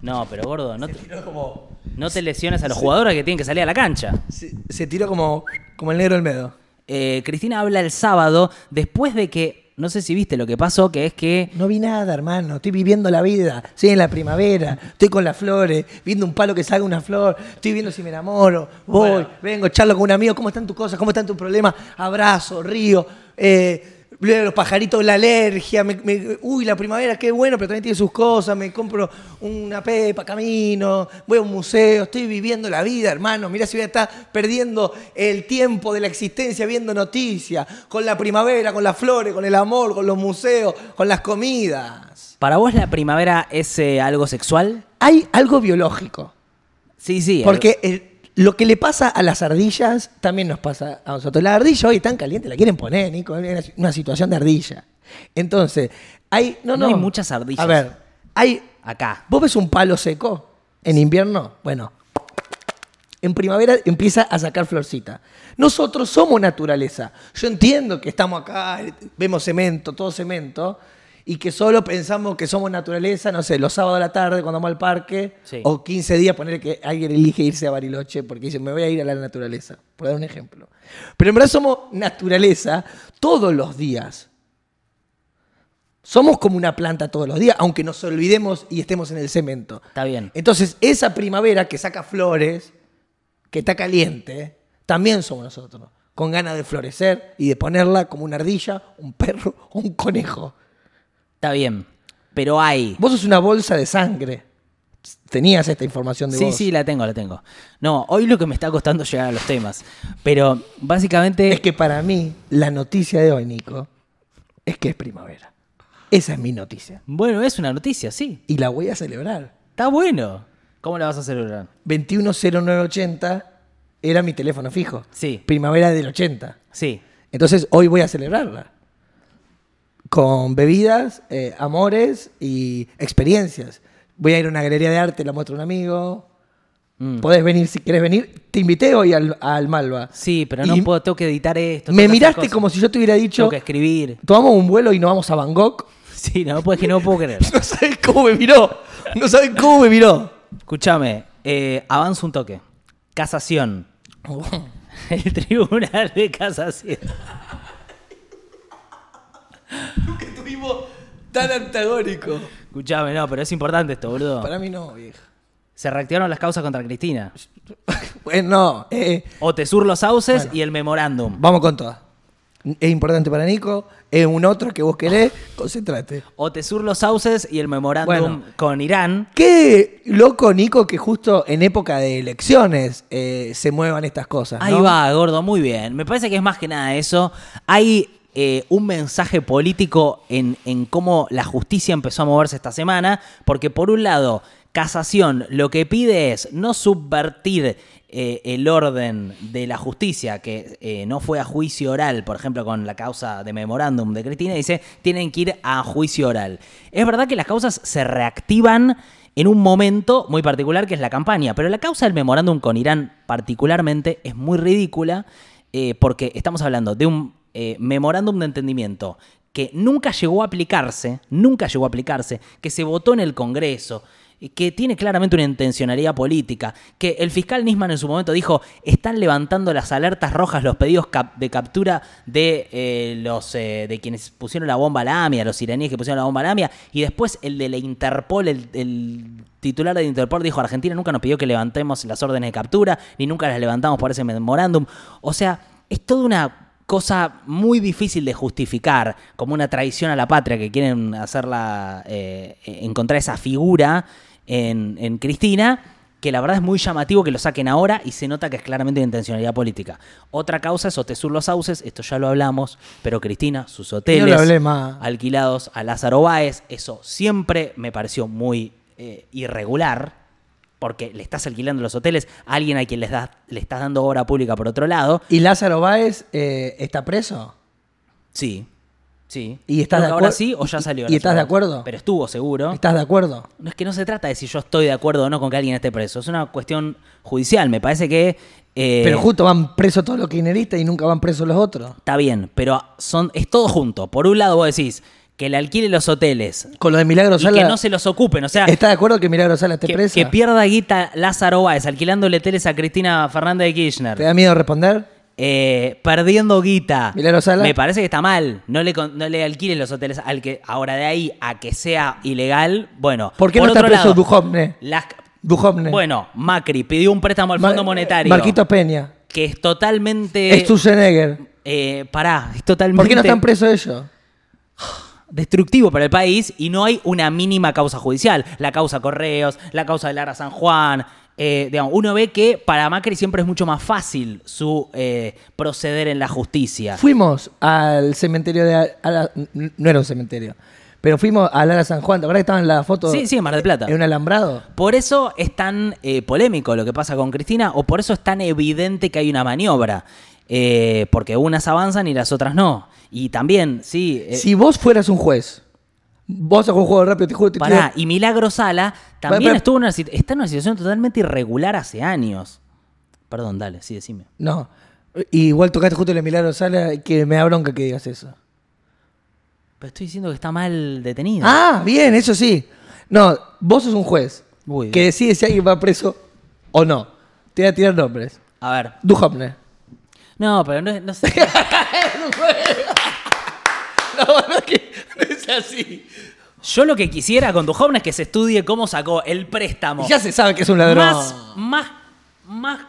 No, pero gordo, no te,
como,
no te lesiones a los jugadores que tienen que salir a la cancha.
se, se tiró como, como el negro del medo.
Eh, Cristina habla el sábado después de que, no sé si viste lo que pasó, que es que
No vi nada, hermano. Estoy viviendo la vida. Estoy en la primavera. Estoy con las flores. Viendo un palo que salga una flor. Estoy viendo si me enamoro. Voy,
Bueno.
vengo, charlo con un amigo. ¿Cómo están tus cosas? ¿Cómo están tus problemas? Abrazo, río. Eh, los pajaritos, la alergia. me- me- uy, la primavera, qué bueno, pero también tiene sus cosas. Me compro una pepa, camino. Voy a un museo. Estoy viviendo la vida, hermano. Mirá si voy a estar perdiendo el tiempo de la existencia viendo noticias. Con la primavera, con las flores, con el amor, con los museos, con las comidas.
para vos la primavera es eh, algo sexual.
Hay algo biológico.
Sí, sí.
Porque el- lo que le pasa a las ardillas también nos pasa a nosotros. La ardilla hoy tan caliente la quieren poner, Nico, una- una situación de ardilla. Entonces, hay. No,
No
no.
hay muchas ardillas.
A ver, hay.
Acá.
¿Vos ves un palo seco en invierno? Bueno, en primavera empieza a sacar florcita. Nosotros somos naturaleza. Yo entiendo que estamos acá, vemos cemento, todo cemento, y que solo pensamos que somos naturaleza, no sé, los sábados a la tarde cuando vamos al parque,
Sí.
o 15 días poner que alguien elige irse a Bariloche porque dice, me voy a ir a la naturaleza, por dar un ejemplo. Pero en verdad somos naturaleza todos los días. Somos como una planta todos los días, aunque nos olvidemos y estemos en el cemento.
Está bien.
Entonces, esa primavera que saca flores, que está caliente, también somos nosotros, con ganas de florecer y de ponerla como una ardilla, un perro o un conejo.
Está bien. Pero hay.
Vos sos una bolsa de sangre. Tenías esta información de
Sí,
vos.
sí, la tengo, la tengo. No, hoy lo que me está costando llegar a los temas. Pero básicamente.
Es que para mí, la noticia de hoy, Nico, es que es primavera. Esa es mi noticia.
Bueno, es una noticia, sí.
Y la voy a celebrar.
Está bueno. ¿Cómo la vas a celebrar?
210980 era mi teléfono fijo.
Sí.
Primavera del 80.
Sí.
Entonces hoy voy a celebrarla. Con bebidas, eh, amores y experiencias. Voy a ir a una galería de arte, la muestro a un amigo.
Mm.
Podés venir si querés venir. Te invité hoy al, al Malva.
Sí, pero no
Y
puedo, tengo que editar esto.
Me miraste como si yo te hubiera dicho,
Tengo que escribir.
tomamos un vuelo y nos vamos a Bangkok.
Sí, no, pues que no puedo creer.
No sabes cómo me miró. No sabes cómo me miró.
Escúchame, eh, avanzo un toque. Casación. El tribunal de casación.
Que tuvimos tan antagónico.
Escúchame, no, pero es importante esto, boludo.
Para mí no, vieja.
Se reactivaron las causas contra Cristina.
Bueno, no. eh,
O Tesur los sauces
Bueno.
y el memorándum.
vamos con todas. Es importante para Nico. Es un otro que vos querés. Concentrate.
O Tesur los sauces y el memorándum
Bueno.
con Irán.
Qué loco, Nico, que justo en época de elecciones eh, se muevan estas cosas.
Ahí va, gordo, muy bien. Me parece que es más que nada eso. Hay eh, un mensaje político en, cómo la justicia empezó a moverse esta semana, porque por un lado, casación lo que pide es no subvertir eh, el orden de la justicia, que eh, no fue a juicio oral, por ejemplo, con la causa de memorándum de Cristina, dice, tienen que ir a juicio oral. Es verdad que las causas se reactivan en un momento muy particular que es la campaña. Pero la causa del memorándum con Irán particularmente es muy ridícula porque estamos hablando de un eh, memorándum de entendimiento que nunca llegó a aplicarse, nunca llegó a aplicarse, que se votó en el Congreso, y que tiene claramente una intencionalidad política, que el fiscal Nisman en su momento dijo, están levantando las alertas rojas, los pedidos de captura de eh, los eh, de quienes pusieron la bomba a la AMIA, los iraníes que pusieron la bomba a la AMIA, y después el de la Interpol, el, el titular de Interpol dijo, Argentina nunca nos pidió que levantemos las órdenes de captura, ni nunca las levantamos por ese memorándum. O sea, es toda una cosa muy difícil de justificar, como una traición a la patria que quieren hacerla, eh, encontrar esa figura en, en Cristina, que la verdad es muy llamativo que lo saquen ahora y se nota que es claramente una intencionalidad política. Otra causa es Otesur Los Sauces, esto ya lo hablamos, pero Cristina, sus hoteles alquilados a Lázaro Báez, eso siempre me pareció muy eh, irregular, porque le estás alquilando los hoteles a alguien a quien les das- le estás dando obra pública por otro lado.
¿Y Lázaro Báez eh, está preso?
Sí, sí.
¿Y estás de
que ahora
acuerdo?
sí o ya salió?
¿Y
la
estás de acuerdo?
Pero estuvo seguro.
¿Estás de acuerdo?
No es que no se trata de si yo estoy de acuerdo o no con que alguien esté preso. Es una cuestión judicial. Me parece que. eh,
Pero justo van presos todos los kirchneristas y nunca van presos los otros.
Está bien, pero son, es todo junto. Por un lado, vos decís que le alquile los hoteles
Con lo de Milagro
y
Sala.
que no se los ocupen. O sea,
¿Estás de acuerdo que Milagro Sala esté
que,
presa?
que pierda guita Lázaro Báez alquilándole teles a Cristina Fernández de Kirchner.
¿Te da miedo responder?
eh, perdiendo guita.
Milagro Sala.
Me parece que está mal. No le, no le alquiles los hoteles al que ahora de ahí a que sea ilegal. Bueno,
¿Por qué
por
no está preso
lado,
Duhovne?
las-
Duhovne.
bueno, Macri pidió un préstamo al Fondo Monetario.
Marquitos Peña.
Que es totalmente.
Sturzenegger.
eh, pará, es totalmente.
¿Por qué no están presos ellos?
Destructivo para el país y no hay una mínima causa judicial. La causa Correos, la causa de Lara San Juan. eh, digamos, uno ve que para Macri siempre es mucho más fácil su eh, proceder en la justicia.
Fuimos al cementerio de... Ala- no era un cementerio. Pero fuimos a Lara San Juan. ¿Te acuerdas que estaba en la foto?
Sí, sí, en Mar del Plata.
En un alambrado.
Por eso es tan eh, polémico lo que pasa con Cristina, o por eso es tan evidente que hay una maniobra. Eh, porque unas avanzan y las otras no. Y también, sí. eh,
Si vos fueras un juez, vos a un juego rápido, te juro, te
Pará, y Milagro Sala también
Pará, pará.
estuvo en una, está en una situación totalmente irregular hace años. Perdón, dale, sí, decime.
No. Igual tocaste justo el Milagro Sala, que me da bronca que digas eso.
Pero estoy diciendo que está mal detenido.
Ah, bien, eso sí. No, vos sos un juez
Uy,
que decide si alguien va preso o no. Te voy a tirar nombres.
A ver.
Duhovne.
No, pero no, no sé.
La verdad que no es así.
Yo lo que quisiera con joven es que se estudie cómo sacó el préstamo.
Ya se sabe que es un ladrón.
más, más, más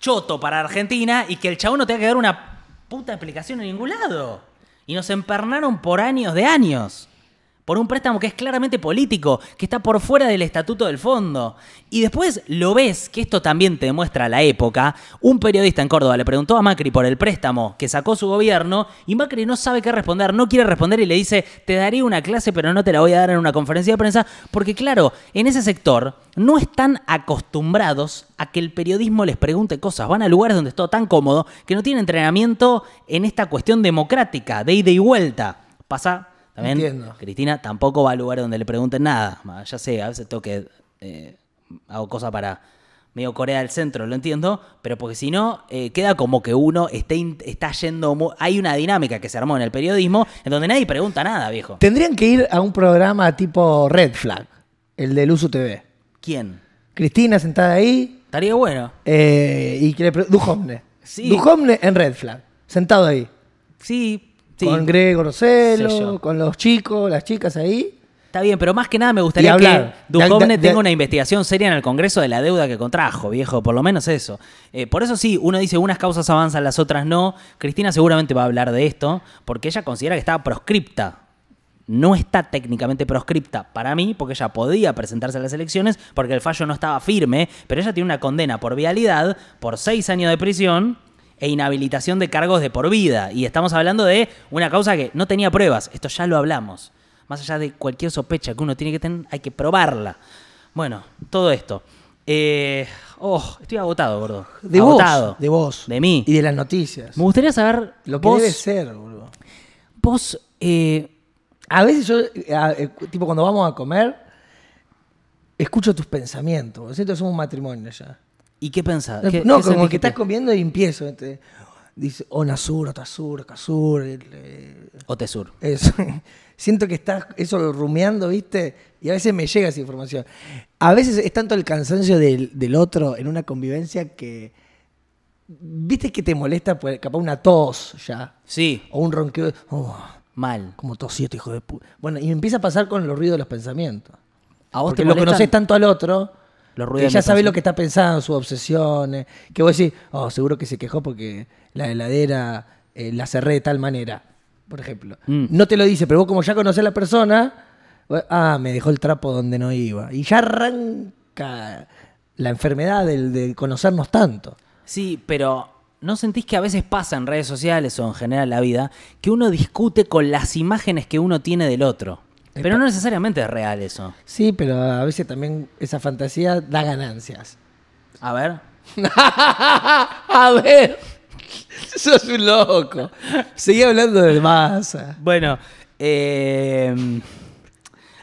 choto para Argentina y que el chabón no tenga que dar una puta explicación en ningún lado. Y nos empernaron por años de años. Por un préstamo que es claramente político, que está por fuera del estatuto del fondo. Y después lo ves, que esto también te demuestra la época. Un periodista en Córdoba le preguntó a Macri por el préstamo que sacó su gobierno y Macri no sabe qué responder, no quiere responder y le dice, te daré una clase pero no te la voy a dar en una conferencia de prensa, porque claro, en ese sector no están acostumbrados a que el periodismo les pregunte cosas. Van a lugares donde es todo tan cómodo que no tienen entrenamiento en esta cuestión democrática, de ida y vuelta. Pasa también,
Entiendo.
Cristina tampoco va a lugares donde le pregunten nada. Ma, Ya sé, a veces tengo que... eh, hago cosas para medio Corea del Centro, lo entiendo, pero porque si no, eh, queda como que uno esté in- está yendo... Hay una dinámica que se armó en el periodismo en donde nadie pregunta nada, viejo.
Tendrían que ir a un programa tipo Red Flag, el del Uso TV.
¿Quién?
Cristina sentada ahí
Estaría bueno.
eh, y que le Duhovne.
Sí.
Duhovne en Red Flag, sentado ahí.
Sí, sí.
Con Gregor. Celo, con los chicos, las chicas ahí.
Está bien, pero más que nada me gustaría
hablar.
que
de-
tenga una investigación seria en el Congreso de la deuda que contrajo, viejo, por lo menos eso. Eh, por eso sí, uno dice unas causas avanzan, las otras no. Cristina seguramente va a hablar de esto, porque ella considera que estaba proscripta. No está técnicamente proscripta para mí, porque ella podía presentarse a las elecciones, porque el fallo no estaba firme, pero ella tiene una condena por vialidad, por seis años de prisión e inhabilitación de cargos de por vida. Y estamos hablando de una causa que no tenía pruebas. Esto ya lo hablamos. Más allá de cualquier sospecha que uno tiene que tener, hay que probarla. Bueno, todo esto. Eh, oh, estoy agotado, gordo.
De
agotado.
vos. De vos.
De mí.
Y de las noticias.
Me gustaría saber.
Lo que
vos,
debe ser, boludo.
Vos, eh,
A veces yo, eh, tipo cuando vamos a comer, escucho tus pensamientos. Que somos un matrimonio ya.
¿Y qué pensás? ¿Qué-
no,
qué
como que estás comiendo y empiezo. dice Onasur, Otasur, Casur. eh,
O Tesur.
eso. Siento que estás eso rumiando, ¿viste? Y a veces me llega esa información. A veces es tanto el cansancio del, del otro en una convivencia que. ¿Viste que te molesta pues, capaz una tos ya?
Sí,
O un ronqueo. Oh,
mal.
como tosí este hijo de puta. Bueno, y empieza a pasar con los ruidos de los pensamientos.
¿A vos
Porque
te
lo conoces tanto al otro
los
que ya sabés lo que está pensando, sus obsesiones. Que vos decís, oh, seguro que se quejó porque la heladera eh, la cerré de tal manera, por ejemplo.
Mm.
No te lo dice, pero vos como ya conocés a la persona, vos- ah, me dejó el trapo donde no iba. Y ya arranca la enfermedad del, de conocernos tanto.
Sí, pero ¿no sentís que a veces pasa en redes sociales o en general en la vida que uno discute con las imágenes que uno tiene del otro? Pero no necesariamente es real eso.
Sí, pero a veces también esa fantasía da ganancias.
A ver.
a ver, sos un loco. Seguí hablando de masa.
Bueno, eh,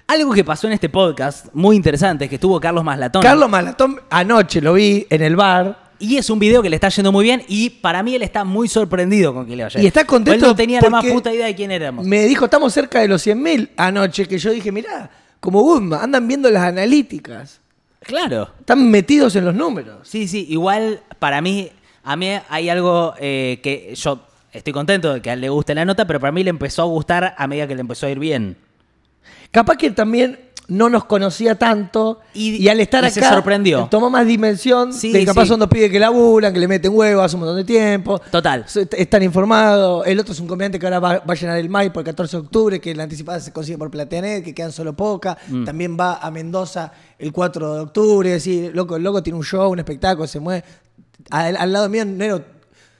algo que pasó en este podcast muy interesante es que estuvo Carlos Maslatón.
Carlos Malatón, anoche lo vi en el bar.
Y es un video que le está yendo muy bien y para mí él está muy sorprendido con que le vaya.
Y está contento
Él no tenía la más puta idea de quién éramos.
Me dijo, estamos cerca de los 100.000 anoche, que yo dije, mirá, como Guzmán, andan viendo las analíticas.
Claro.
Están metidos en los números.
Sí, sí, igual para mí, a mí hay algo eh, que yo estoy contento de que a él le guste la nota, pero para mí le empezó a gustar a medida que le empezó a ir bien.
Capaz que también no nos conocía tanto y,
Y-
al estar
y
acá
se sorprendió.
tomó más dimensión
Sí,
de que capaz
sí.
son dos pibes que laburan, que le meten huevos hace un montón de tiempo.
Total.
Están informados. El otro es un comediante que ahora va, va a llenar el MAI por el 14 de octubre, que la anticipada se consigue por Plateanet, que quedan solo pocas.
Mm.
También va a Mendoza el 4 de octubre. Es decir, loco, el loco tiene un show, un espectáculo, se mueve. Al, al lado mío no era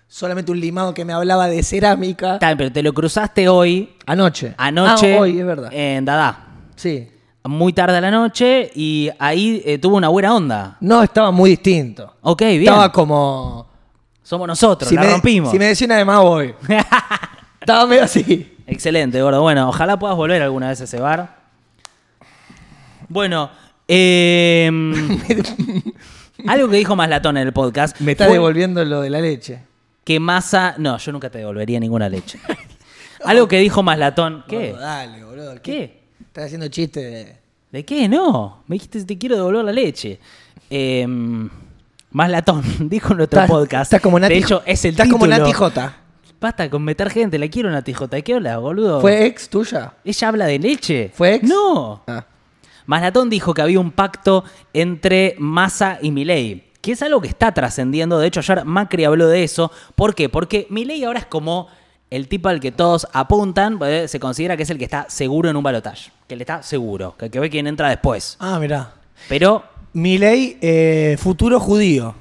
solamente un limado que me hablaba de cerámica.
Pero te lo cruzaste hoy,
Anoche.
anoche,
Ah, hoy, es verdad.
en Dada.
Sí.
Muy tarde a la noche y ahí eh, tuvo una buena onda.
No, estaba muy distinto.
Ok, bien.
Estaba como.
Somos nosotros,
Si
la
me,
rompimos.
si me decía una de más, voy. Estaba medio así.
Excelente, gordo. Bueno, ojalá puedas volver alguna vez a ese bar. Bueno, eh, algo que dijo Maslatón en el podcast.
Me está devolviendo lo de la leche.
Que Massa. No, yo nunca te devolvería ninguna leche. algo que dijo Maslatón. ¿Qué?
Gordo, dale, boludo.
¿Qué?
Estás haciendo chiste de.
¿De qué? No. Me dijiste te quiero devolver la leche. Eh, Maslatón dijo en nuestro
Estás-
podcast.
Estás como Nati.
de hecho, es el
Estás
título.
como Nati J.
Basta con meter gente. La quiero Nati J. ¿De qué hablas, boludo?
¿Fue ex tuya?
¿Ella habla de leche?
¿Fue ex?
No.
Ah.
Maslatón dijo que había un pacto entre Massa y Milei, que es algo que está trascendiendo. De hecho, ayer Macri habló de eso. ¿Por qué? Porque Milei ahora es como el tipo al que todos apuntan. eh, Se considera que es el que está seguro en un balotaje. Que le está seguro. Que, que ve quién entra después.
Ah, mirá.
Pero,
Milei, eh, futuro judío.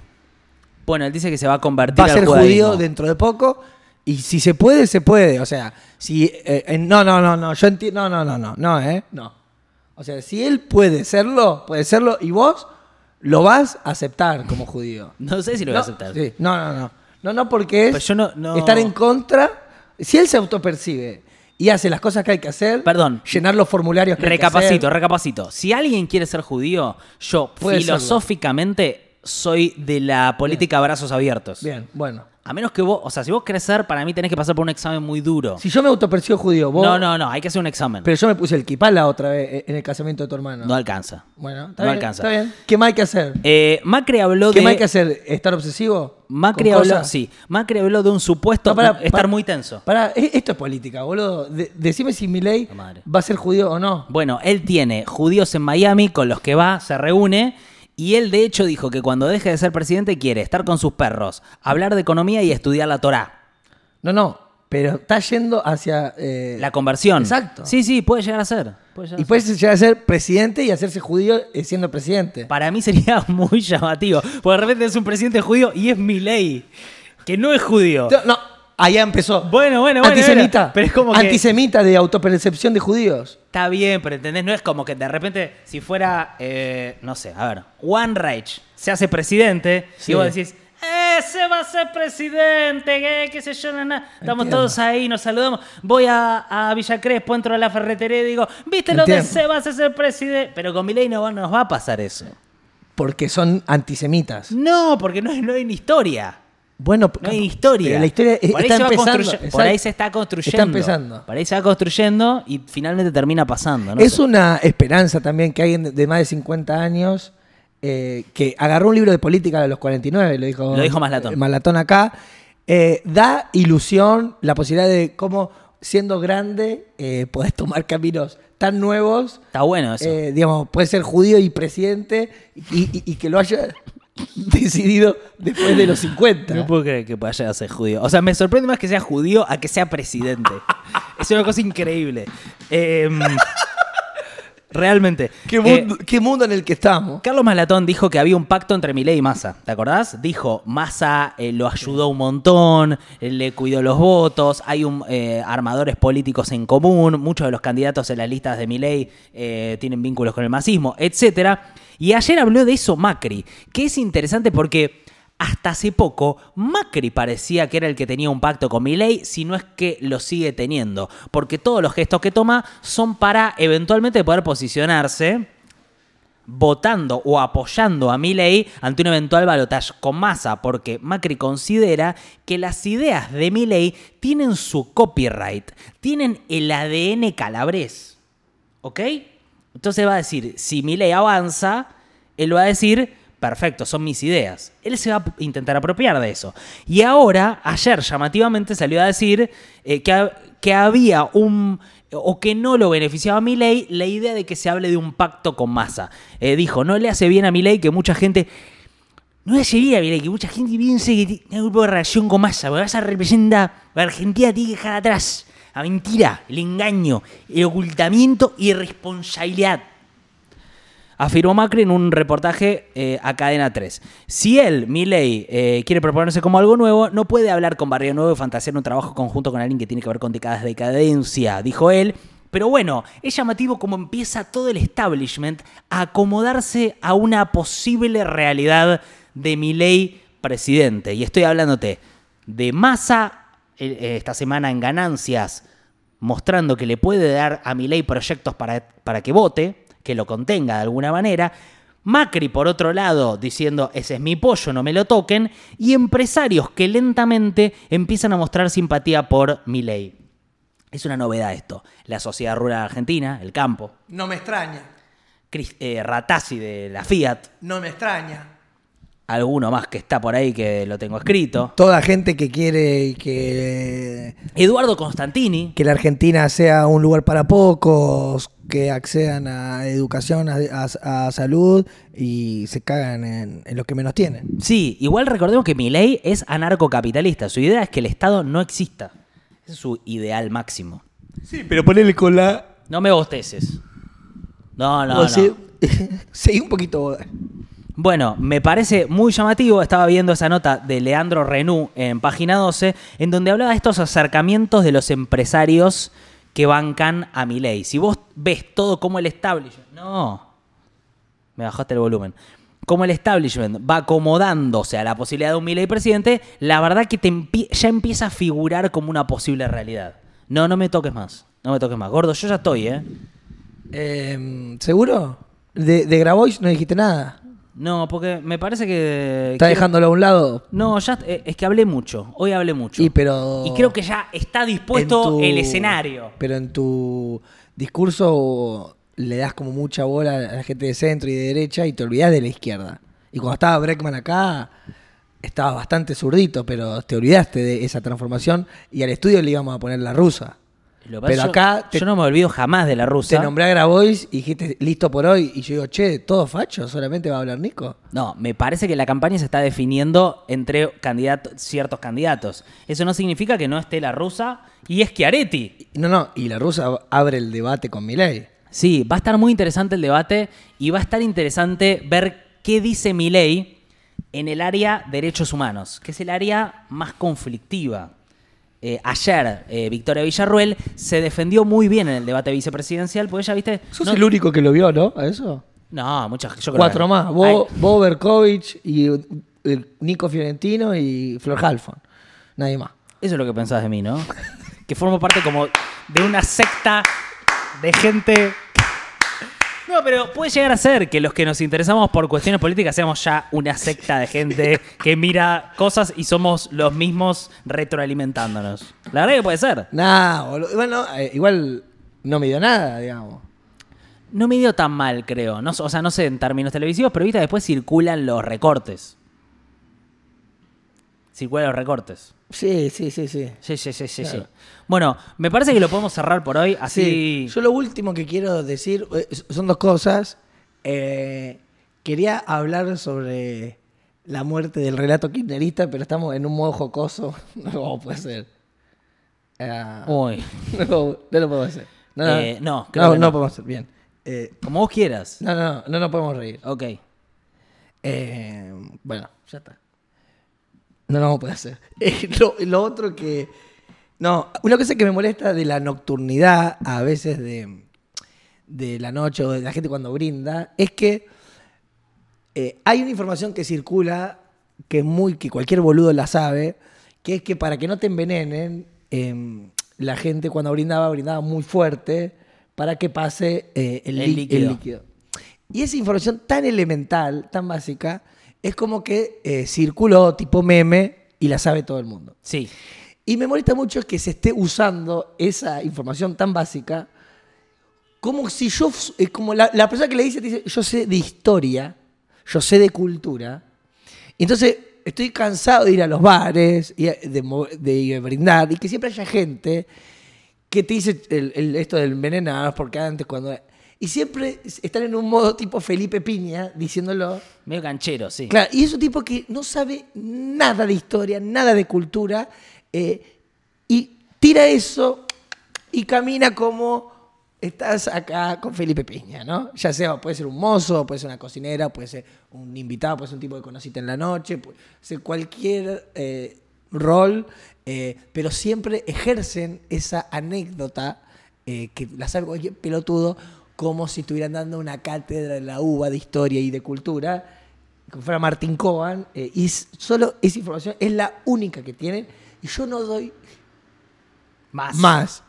bueno, él dice que se va a convertir
Va a
al
ser
judaísmo.
judío dentro de poco. Y si se puede, se puede. O sea, si. eh, no, no, no, no. Yo entiendo. No, no, no, no. No, ¿eh? No. O sea, si él puede serlo, puede serlo. Y vos lo vas a aceptar como judío.
No sé si lo voy
no,
a aceptar.
sí. no, no, no. No, no, porque es
Pero yo no- no-
estar en contra. Si él se autopercibe y hace las cosas que hay que hacer,
Perdón.
llenar los formularios que hay que
Recapacito,
hacer.
recapacito. Si alguien quiere ser judío, yo
Puede
filosóficamente soy de la política brazos abiertos.
Bien, bueno.
A menos que vos, o sea, si vos querés ser, para mí tenés que pasar por un examen muy duro.
Si yo me autopercibo judío, vos.
No, no, no, hay que hacer un examen.
Pero yo me puse el kipá la otra vez eh, en el casamiento de tu hermano.
no alcanza.
Bueno, está
No
bien,
alcanza.
Está bien. ¿Qué más hay que hacer?
Eh, Macri habló
¿Qué
de.
más hay que hacer? ¿Estar obsesivo?
Macri
¿Con
habló,
cosas?
sí. Macri habló de un supuesto
No, pará,
estar muy tenso.
Pará, e- esto es política, boludo. De- decime si Milei va a ser judío o no.
Bueno, él tiene judíos en Miami con los que va, se reúne. Y él, de hecho, dijo que cuando deje de ser presidente quiere estar con sus perros, hablar de economía y estudiar la Torá.
No, no. Pero está yendo hacia. eh,
La conversión.
Exacto.
Sí, sí, puede llegar a ser. Puede llegar a
Y puedes llegar a ser presidente y hacerse judío eh, siendo presidente.
Para mí sería muy llamativo. Porque de repente es un presidente judío y es mi ley, que no es judío.
No, allá empezó.
Bueno, bueno, bueno.
Antisemita.
bueno. Pero es como que.
Antisemita de autopercepción de judíos.
Está bien, pero ¿entendés? No es como que de repente, si fuera, eh, no sé, a ver, One Reich se hace presidente
Sí.
y vos decís, ese va a ser presidente, qué, qué sé yo, na, na". estamos
Entiendo.
todos ahí, nos saludamos. Voy a, a Villa Crespo, entro a la ferretería y digo, ¿viste lo de. Sebas es el presidente? Pero con Milei no nos va a pasar eso.
Porque son antisemitas.
No, porque no, no hay ni historia.
Bueno,
No hay historia.
la historia
por, ahí
está
se
empezando.
por ahí se está construyendo.
Está empezando.
Por ahí se va construyendo y finalmente termina pasando. ¿no?
es una esperanza también que alguien de- más de 50 años eh, que agarró un libro de política de los 49, lo dijo,
Lo dijo Maslatón.
eh, Maslatón acá, eh, da ilusión la posibilidad de cómo siendo grande eh, podés tomar caminos tan nuevos.
Está bueno eso.
digamos, puede ser judío y presidente y, y- y que lo haya decidido después de los 50.
No puedo creer que vaya a ser judío. O sea, me sorprende más que sea judío a que sea presidente. es una cosa increíble. Em, realmente.
¿Qué,
Eh,
mundo, qué mundo en el que estamos.
Carlos Malatón dijo que había un pacto entre Milei y Massa. ¿Te acordás? Dijo, Massa eh, lo ayudó un montón, eh, le cuidó los votos, hay un, armadores políticos en común, muchos de los candidatos en las listas de Milei tienen vínculos con el masismo, etc. Y ayer habló de eso Macri, que es interesante porque hasta hace poco, Macri parecía que era el que tenía un pacto con Milei, si no es que lo sigue teniendo, porque todos los gestos que toma son para eventualmente poder posicionarse votando o apoyando a Milei ante un eventual balotaje con Massa, porque Macri considera que las ideas de Milei tienen su copyright, tienen el ADN calabrés. ¿Ok? Entonces va a decir, si Milei avanza, él va a decir, perfecto, son mis ideas. Él se va a intentar apropiar de eso. Y ahora, ayer llamativamente salió a decir eh, que, que había un o que no lo beneficiaba a Milei la idea de que se hable de un pacto con Massa. Eh, dijo, no le hace bien a Milei que mucha gente no le hace bien a Milei que mucha gente piense que tiene un grupo de relación con Massa, porque Massa representa a Argentina tiene que dejar atrás la mentira, el engaño, el ocultamiento y responsabilidad afirmó Macri en un reportaje eh, a Cadena 3. Si él, Milei, eh, quiere proponerse como algo nuevo, no puede hablar con Barrio Nuevo y fantasear un trabajo conjunto con alguien que tiene que ver con décadas de decadencia, dijo él. Pero bueno, es llamativo cómo empieza todo el establishment a acomodarse a una posible realidad de Milei presidente. Y estoy hablándote de Massa esta semana en ganancias, mostrando que le puede dar a Milei proyectos para, para que vote, que lo contenga de alguna manera. Macri, por otro lado, diciendo, ese es mi pollo, no me lo toquen. Y empresarios que lentamente empiezan a mostrar simpatía por Milei. Es una novedad esto. La sociedad rural argentina, el campo,
No me extraña.
Eh, Ratazzi de la Fiat,
No me extraña.
Alguno más que está por ahí que lo tengo escrito.
Toda gente que quiere que,
Eduardo Constantini,
que la Argentina sea un lugar para pocos, que accedan a educación, a, a- a salud y se cagan en, en los que menos tienen.
Sí, igual recordemos que Milei es anarcocapitalista. Su idea es que el Estado no exista. Ese es su ideal máximo.
Sí, pero ponele con la...
No me bosteces. No, no,
o
no.
Seguí un poquito.
Bueno, me parece muy llamativo. Estaba viendo esa nota de Leandro Renú en página 12, en donde hablaba de estos acercamientos de los empresarios que bancan a Milei. Si vos ves todo como el establishment. No. Me bajaste el volumen. Como el establishment va acomodándose a la posibilidad de un Milei presidente, la verdad que te ya empieza a figurar como una posible realidad. No, no me toques más. No me toques más. Gordo, yo ya estoy, ¿eh?
Eh, ¿Seguro? De, de Grabois no dijiste nada.
No, porque me parece que.
¿Estás
quiero-
dejándolo a un lado?
No, ya eh, es que hablé mucho. Hoy hablé mucho.
Y pero...
Y creo que ya está dispuesto
tu-
el escenario.
Pero en tu discurso le das como mucha bola a la gente de centro y de derecha y te olvidas de la izquierda. Y cuando estaba Breckman acá, estaba bastante zurdito, pero te olvidaste de esa transformación y al estudio le íbamos a poner la rusa.
Lo
Pero
es que
acá
yo,
te-
yo no me olvido jamás de la rusa.
Te nombré a Grabois y dijiste listo por hoy. Y yo digo, che, todo facho, solamente va a hablar Nico.
No, me parece que la campaña se está definiendo entre ciertos candidatos. Eso no significa que no esté la rusa y Schiaretti.
No, no, y la rusa abre el debate con Milei.
Sí, va a estar muy interesante el debate y va a estar interesante ver qué dice Milei en el área derechos humanos, que es el área más conflictiva. Eh, ayer, eh, Victoria Villarruel se defendió muy bien en el debate vicepresidencial, porque ella, viste...
Sos
no-
el único que lo vio, ¿no? A eso.
No, muchas... Yo creo
Cuatro
que-
más. Vos, Berkovich y el Nico Fiorentino y Flor Halfon. Nadie más.
Eso es lo que pensás de mí, ¿no? que formo parte como de una secta de gente No, pero puede llegar a ser que los que nos interesamos por cuestiones políticas seamos ya una secta de gente que mira cosas y somos los mismos retroalimentándonos. La verdad que puede ser.
Nah, boludo. Bueno, eh, igual no me dio nada, digamos.
No me dio tan mal, creo. No, o sea, no sé en términos televisivos, pero viste, después circulan los recortes. Circulan los recortes.
Sí, sí, sí, sí.
Sí, sí, sí, sí,
Claro.
sí. Bueno, me parece que lo podemos cerrar por hoy. Así.
Sí, yo lo último que quiero decir eh, son dos cosas. Eh, quería hablar sobre la muerte del relato kirchnerista, pero estamos en un modo jocoso. No puede ser. Ah,
Uy.
no, no lo podemos hacer. No, no,
Eh, no, creo
no,
que
no
no.
podemos hacer. Bien. Eh,
Como vos quieras.
no, no, no, no podemos reír.
Ok.
Eh, bueno, ya está. No, no puede hacer. Eh, lo, lo otro que. No, una cosa que me molesta de la nocturnidad, a veces de, de la noche o de la gente cuando brinda, es que eh, hay una información que circula que es muy que cualquier boludo la sabe, que es que para que no te envenenen, em, la gente cuando brindaba brindaba muy fuerte para que pase eh, el,
El
lí-
líquido.
el líquido. Y esa información tan elemental, tan básica, es como que eh, circuló tipo meme y la sabe todo el mundo.
Sí.
Y me molesta mucho que se esté usando esa información tan básica como si yo, eh, como la, la persona que le dice, te dice, yo sé de historia, yo sé de cultura. Y entonces estoy cansado de ir a los bares y de, mo- de brindar y que siempre haya gente que te dice el- el- esto del envenenar, porque antes cuando... Y siempre están en un modo tipo Felipe Piña diciéndolo.
Medio canchero, sí.
Claro, y es un tipo que no sabe nada de historia, nada de cultura, eh, y tira eso y camina como estás acá con Felipe Piña, ¿no? Ya sea, puede ser un mozo, puede ser una cocinera, puede ser un invitado, puede ser un tipo que conociste en la noche, puede ser cualquier eh, rol, eh, pero siempre ejercen esa anécdota eh, que la sabe cualquier pelotudo, como si estuvieran dando una cátedra en la UBA de historia y de cultura, como fuera Martín Coban, eh, y solo esa información es la única que tienen, y yo no doy
Más.
más.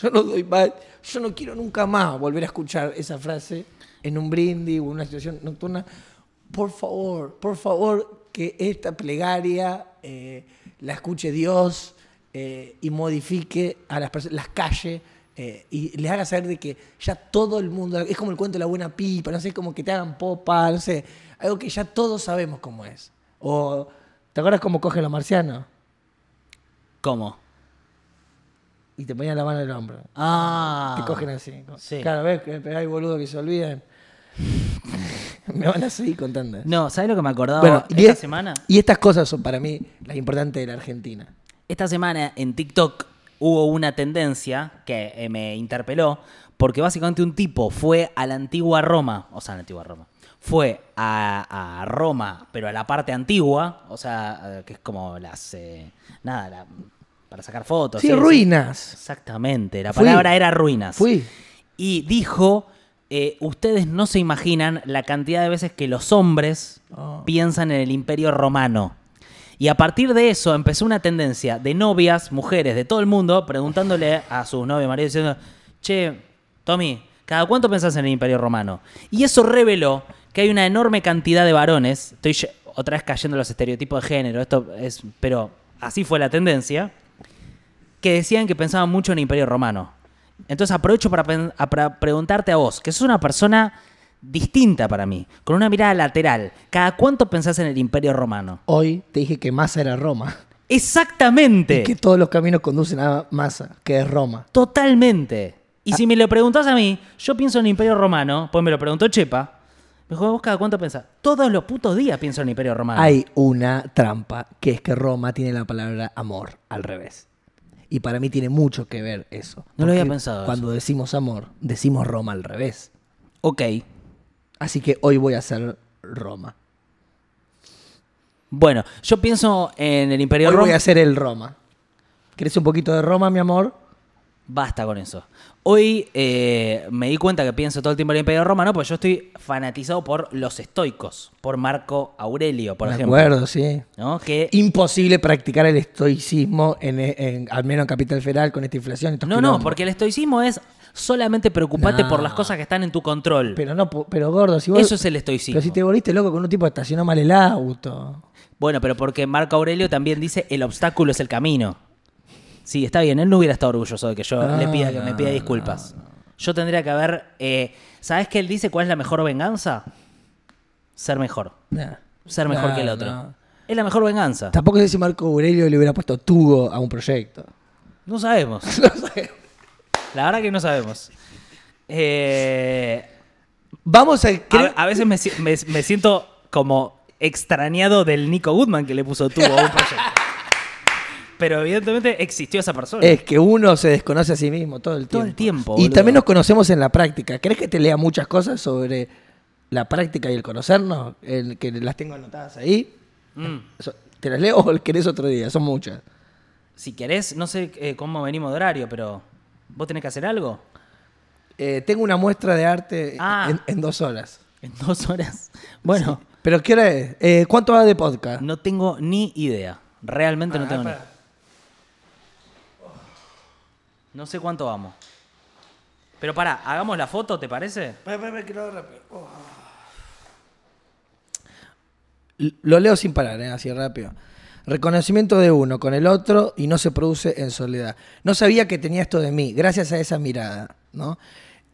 Yo no doy más. Yo no quiero nunca más volver a escuchar esa frase en un brindis o en una situación nocturna. Por favor, por favor, que esta plegaria eh, la escuche Dios eh, y modifique a las personas, las calles eh, y les haga saber de que ya todo el mundo, es como el cuento de la buena pipa, no sé, como que te hagan popa, no sé, algo que ya todos sabemos cómo es. O, ¿te acuerdas cómo cogen los marcianos?
¿Cómo?
Y te ponían la mano en el hombro.
Ah.
Te cogen así.
Sí.
Claro, ves que hay boludo que se olvidan. me van a seguir contando.
No, ¿sabes lo que me acordaba
Bueno, y,
esta
es-
semana?
y estas cosas son para mí las importantes de la Argentina.
Esta semana en TikTok hubo una tendencia que eh, me interpeló porque básicamente un tipo fue a la antigua Roma, o sea, a la antigua Roma, fue a, a Roma, pero a la parte antigua, o sea, que es como las, eh, nada, la- para sacar fotos.
Sí, ruinas.
Exactamente, la
Fui.
palabra era ruinas.
Fui.
Y dijo, eh, ustedes no se imaginan la cantidad de veces que los hombres
Oh.
piensan en el imperio romano. Y a partir de eso empezó una tendencia de novias, mujeres de todo el mundo, preguntándole a sus novios, maridos, diciendo, che, Tommy, ¿cada cuánto pensás en el imperio romano? Y eso reveló que hay una enorme cantidad de varones, estoy otra vez cayendo en los estereotipos de género, esto es, pero así fue la tendencia, que decían que pensaban mucho en el Imperio Romano. Entonces aprovecho para, para preguntarte a vos, que sos una persona distinta para mí, con una mirada lateral. ¿Cada cuánto pensás en el Imperio Romano?
Hoy te dije que Massa era Roma.
Exactamente.
Y que todos los caminos conducen a Massa, que es Roma.
Totalmente.
Ah.
Y si me lo preguntás a mí, yo pienso en el Imperio Romano, pues me lo preguntó Chepa. Me dijo, ¿vos cada cuánto pensás? Todos los putos días pienso en el Imperio Romano.
Hay una trampa, que es que Roma tiene la palabra amor al revés. Y para mí tiene mucho que ver eso.
No lo había pensado
Cuando decimos amor, decimos Roma al revés.
Ok.
Así que hoy voy a hacer Roma.
Bueno, yo pienso en el Imperio
Hoy voy
Romano.
a hacer el Roma. ¿Querés un poquito de Roma, mi amor?
Basta con eso. Hoy eh, me di cuenta que pienso todo el tiempo en el Imperio Romano, pues yo estoy fanatizado por los estoicos, por Marco Aurelio, por
Me
ejemplo.
acuerdo, sí.
¿no? Que
Imposible practicar el estoicismo, en, en- al menos en Capital Federal, con esta inflación. y estos
No, no,
quilombos.
porque el estoicismo es solamente preocuparte
No.
por las cosas que están en tu control.
Pero no, pero gordo, si vos...
Eso es el estoicismo.
Pero si te volviste loco con un tipo que estacionó mal el auto.
Bueno, pero porque Marco Aurelio también dice el obstáculo es el camino. Sí, está bien, él no hubiera estado orgulloso de que yo
No,
le pida que me pida disculpas. Yo tendría que haber. eh, ¿Sabes qué él dice? ¿Cuál es la mejor venganza? Ser mejor. Ser mejor que el otro. Es la mejor venganza.
Tampoco sé si Marco Aurelio le hubiera puesto tubo a un proyecto.
No sabemos.
No sé.
La verdad que no sabemos. Eh,
Vamos a...
a, a veces me, me- me siento como extrañado del Nico Goodman que le puso tubo a un proyecto. Pero evidentemente existió esa persona.
Es que uno se desconoce a sí mismo todo el tiempo.
Todo el tiempo,
Y
boludo.
también nos conocemos en la práctica. ¿Crees que te lea muchas cosas sobre la práctica y el conocernos? El, que las tengo anotadas ahí.
Mm.
¿Te las leo o querés otro día? Son muchas.
Si querés, no sé eh, cómo venimos de horario, pero ¿vos tenés que hacer algo?
Eh, tengo una muestra de arte
Ah.
en, en dos horas.
En dos horas. Bueno,
¿Pero qué hora es? Eh, ¿Cuánto va de podcast?
no tengo ni idea. Realmente no
Ah,
tengo ni
para.
No sé cuánto vamos. Pero pará, hagamos la foto, ¿te parece?
Para, para, para, que lo rápido. Oh. Lo leo sin parar, ¿eh? así rápido. Reconocimiento de uno con el otro y no se produce en soledad. No sabía que tenía esto de mí, gracias a esa mirada. ¿no?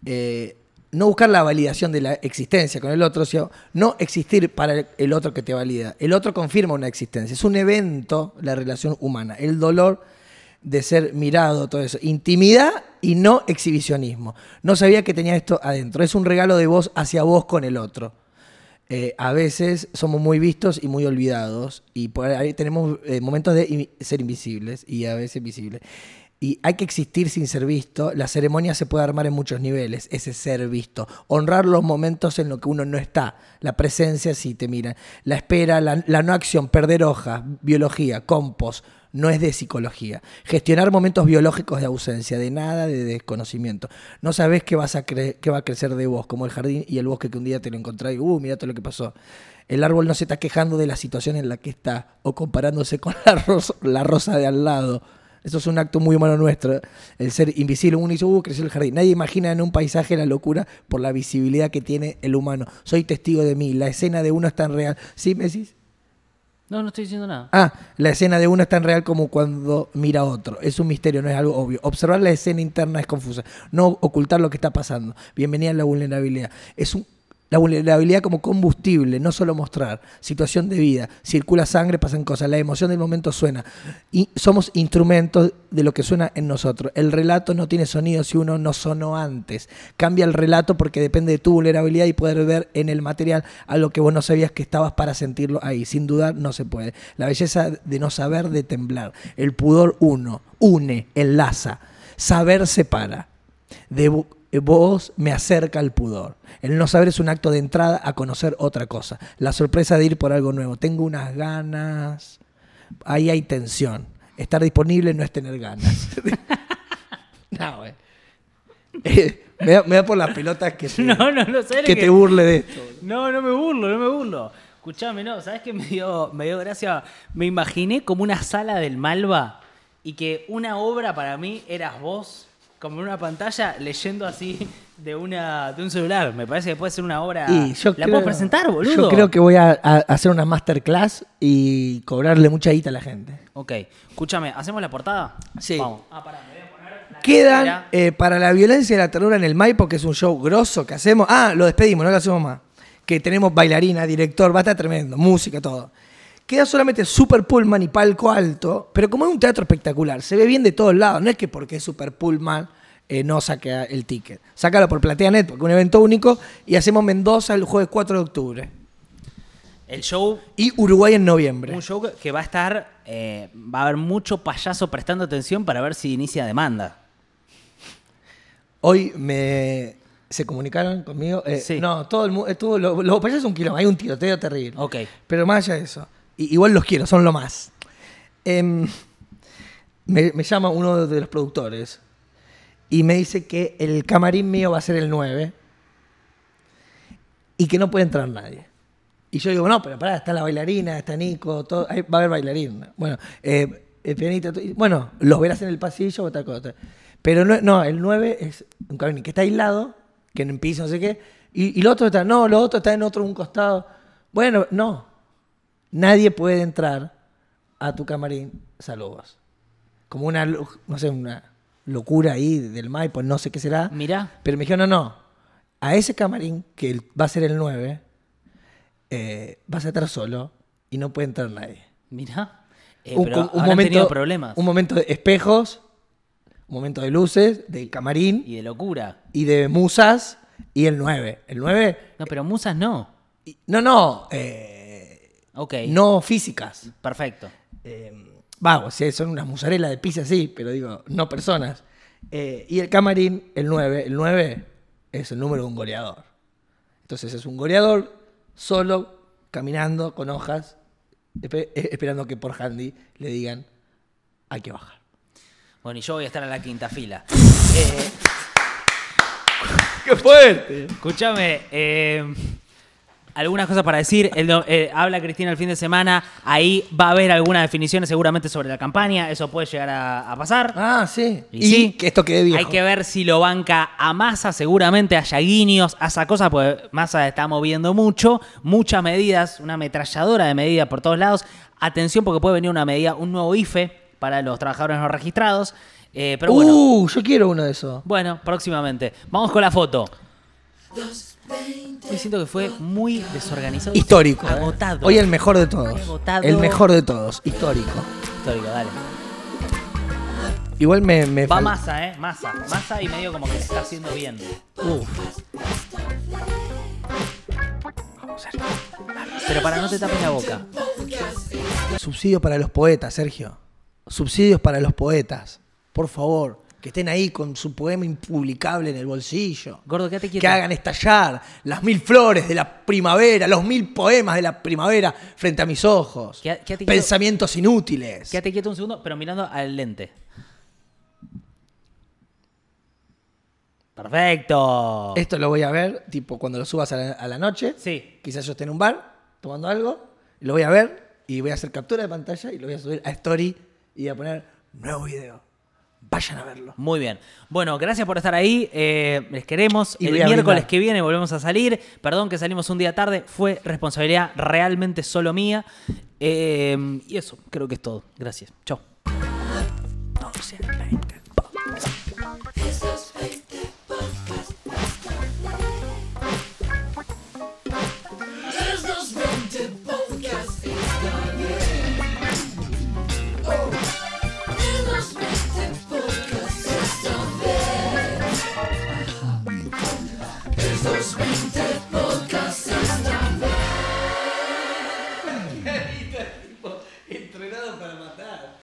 Eh, no buscar la validación de la existencia con el otro, sino no existir para el- otro que te valida. El otro confirma una existencia. Es un evento la relación humana. El dolor de ser mirado, todo eso. Intimidad y no exhibicionismo. No sabía que tenía esto adentro. Es un regalo de vos hacia vos con el otro. Eh, a veces somos muy vistos y muy olvidados y por ahí tenemos eh, momentos de ser invisibles y a veces visibles. Y hay que existir sin ser visto. La ceremonia se puede armar en muchos niveles, ese ser visto. Honrar los momentos en los que uno no está. La presencia si te miran. La espera, la, la no acción, perder hojas, biología, compost, no es de psicología. Gestionar momentos biológicos de ausencia, de nada, de desconocimiento. No sabes qué, vas a va a crecer de vos, como el jardín y el bosque que un día te lo encontrás y, uh, mira todo lo que pasó. El árbol no se está quejando de la situación en la que está o comparándose con la rosa, la rosa de al lado. Eso es un acto muy humano nuestro. El ser invisible, uno dice, uh, creció el jardín. Nadie imagina en un paisaje la locura por la visibilidad que tiene el humano. Soy testigo de mí. La escena de uno es tan real. ¿Sí, me decís?
No, no estoy diciendo nada.
Ah, la escena de uno es tan real como cuando mira a otro. Es un misterio, no es algo obvio. Observar la escena interna es confusa. No ocultar lo que está pasando. Bienvenida a la vulnerabilidad. Es un- la vulnerabilidad como combustible, no solo mostrar. Situación de vida. Circula sangre, pasan cosas. La emoción del momento suena. Y somos instrumentos de lo que suena en nosotros. El relato no tiene sonido si uno no sonó antes. Cambia el relato porque depende de tu vulnerabilidad y poder ver en el material algo que vos no sabías que estabas para sentirlo ahí. Sin dudar no se puede. La belleza de no saber, de temblar. El pudor uno, une, enlaza. Saber separa. Vos me acerca al pudor. El no saber es un acto de entrada a conocer otra cosa. La sorpresa de ir por algo nuevo. Tengo unas ganas. Ahí hay tensión. Estar disponible no es tener ganas. no, güey. Eh, me, da, me da por las pelotas que te,
No, no, no, ¿sabes
que
qué?
te burle de esto.
No, no me burlo, no me burlo. Escuchame, no, ¿sabes qué me dio, me dio gracia? Me imaginé como una sala del Malva y que una obra para mí eras vos, como en una pantalla, leyendo así de una de un celular. Me parece que puede ser una obra.
Y yo
¿La
creo-
puedo presentar, boludo?
Yo creo que voy a, a hacer una masterclass y cobrarle mucha guita a la gente.
Ok, escúchame, ¿hacemos la portada?
Sí.
Vamos. Ah, pará, me voy a poner la
Quedan eh, para la violencia y la ternura en el Maipo, que es un show grosso que hacemos. Ah, lo despedimos, no lo hacemos más. Que tenemos bailarina, director, va a estar tremendo, música, todo. Queda solamente Super Pullman y palco alto, pero como es un teatro espectacular, se ve bien de todos lados. No es que porque es Super Pullman eh, no saque el ticket. Sácalo por PlateaNet, porque es un evento único, y hacemos Mendoza el jueves 4 de octubre.
El show
Y Uruguay en noviembre.
Un show que- va a estar, eh, va a haber mucho payaso prestando atención para ver si inicia demanda.
Hoy me se comunicaron conmigo. eh,
Sí.
No, todo el mundo. Estuvo, lo- los payasos un kilómetro, hay un tiroteo terrible.
Ok.
Pero más allá de eso, igual los quiero, son lo más. Em, me, llama uno de los productores y me dice que el camarín mío va a ser el 9 y que no puede entrar nadie. Y yo digo, no, pero pará, está la bailarina, está Nico, ahí va a haber bailarín. Bueno, eh, el pianista, bueno, los verás en el pasillo o tal cosa. Pero no, no, el 9 es un camarín que está aislado, que en el piso, no sé qué, y, y lo otro está, no, lo otro está en otro un costado. Bueno, no, nadie puede entrar a tu camarín, salvo vos. Como una, lo- no sé, una locura ahí del Maipo, no sé qué será.
Mirá.
Pero me dijeron, no, no, a ese camarín, que va a ser el 9, eh, vas a estar solo y no puede entrar nadie.
Mirá. Eh,
un,
pero
un
tenido problemas.
un momento de espejos, un momento de luces, de camarín
Y de locura.
y de musas y el 9. El 9,
No, pero musas no.
y- no, no, eh,
Ok.
no físicas.
Perfecto.
Eh, va, o sea, son unas musarelas de pizza, sí, pero digo, no personas. Eh, y el camarín, el 9, el 9 es el número de un goleador. Entonces es un goleador solo, caminando con hojas, eh, esperando que por handy le digan, hay que bajar.
Bueno, y yo voy a estar en la quinta fila. Eh,
¡Qué fuerte!
Escúchame, eh, algunas cosas para decir. El eh, habla Cristina el fin de semana. Ahí va a haber algunas definiciones seguramente sobre la campaña. Eso puede llegar a, a pasar.
Ah, sí.
Y
Y,
sí,
que esto quede viejo.
Hay que ver si lo banca a Massa, seguramente a Yaguinios, a esa cosa, porque Massa está moviendo mucho, muchas medidas, una ametralladora de medidas por todos lados. Atención, porque puede venir una medida, un nuevo IFE para los trabajadores no registrados. Eh, pero bueno,
Uh, yo quiero uno de esos.
bueno, próximamente. Vamos con la foto. Hoy siento que fue muy desorganizado.
Histórico. ¿eh?
Agotado.
Hoy el mejor de todos.
Agotado.
El mejor de todos. Histórico.
Histórico, dale.
Igual me. me
Va Massa, ¿eh? Massa. Massa y medio como que le está haciendo bien.
Uf.
Pero para no te tapes la boca.
Subsidio para los poetas, Sergio. Subsidios para los poetas. Por favor, que estén ahí con su poema impublicable en el bolsillo.
Gordo, quédate quieto.
Que hagan estallar las mil flores de la primavera, los mil poemas de la primavera frente a mis ojos.
Quédate- quédate quieto.
Pensamientos inútiles.
Quédate quieto un segundo, pero mirando al lente. Perfecto.
Esto lo voy a ver, tipo, cuando lo subas a la, a la noche.
Sí.
Quizás yo esté en un bar tomando algo, lo voy a ver y voy a hacer captura de pantalla y lo voy a subir a Story y voy a poner nuevo video. Vayan a verlo.
Muy bien. Bueno, gracias por estar ahí. eh, les queremos.
Y
el miércoles que viene volvemos a salir. Perdón que salimos un día tarde. Fue responsabilidad realmente solo mía. Eh, y eso, creo que es todo. Gracias. Chao.
Estos space.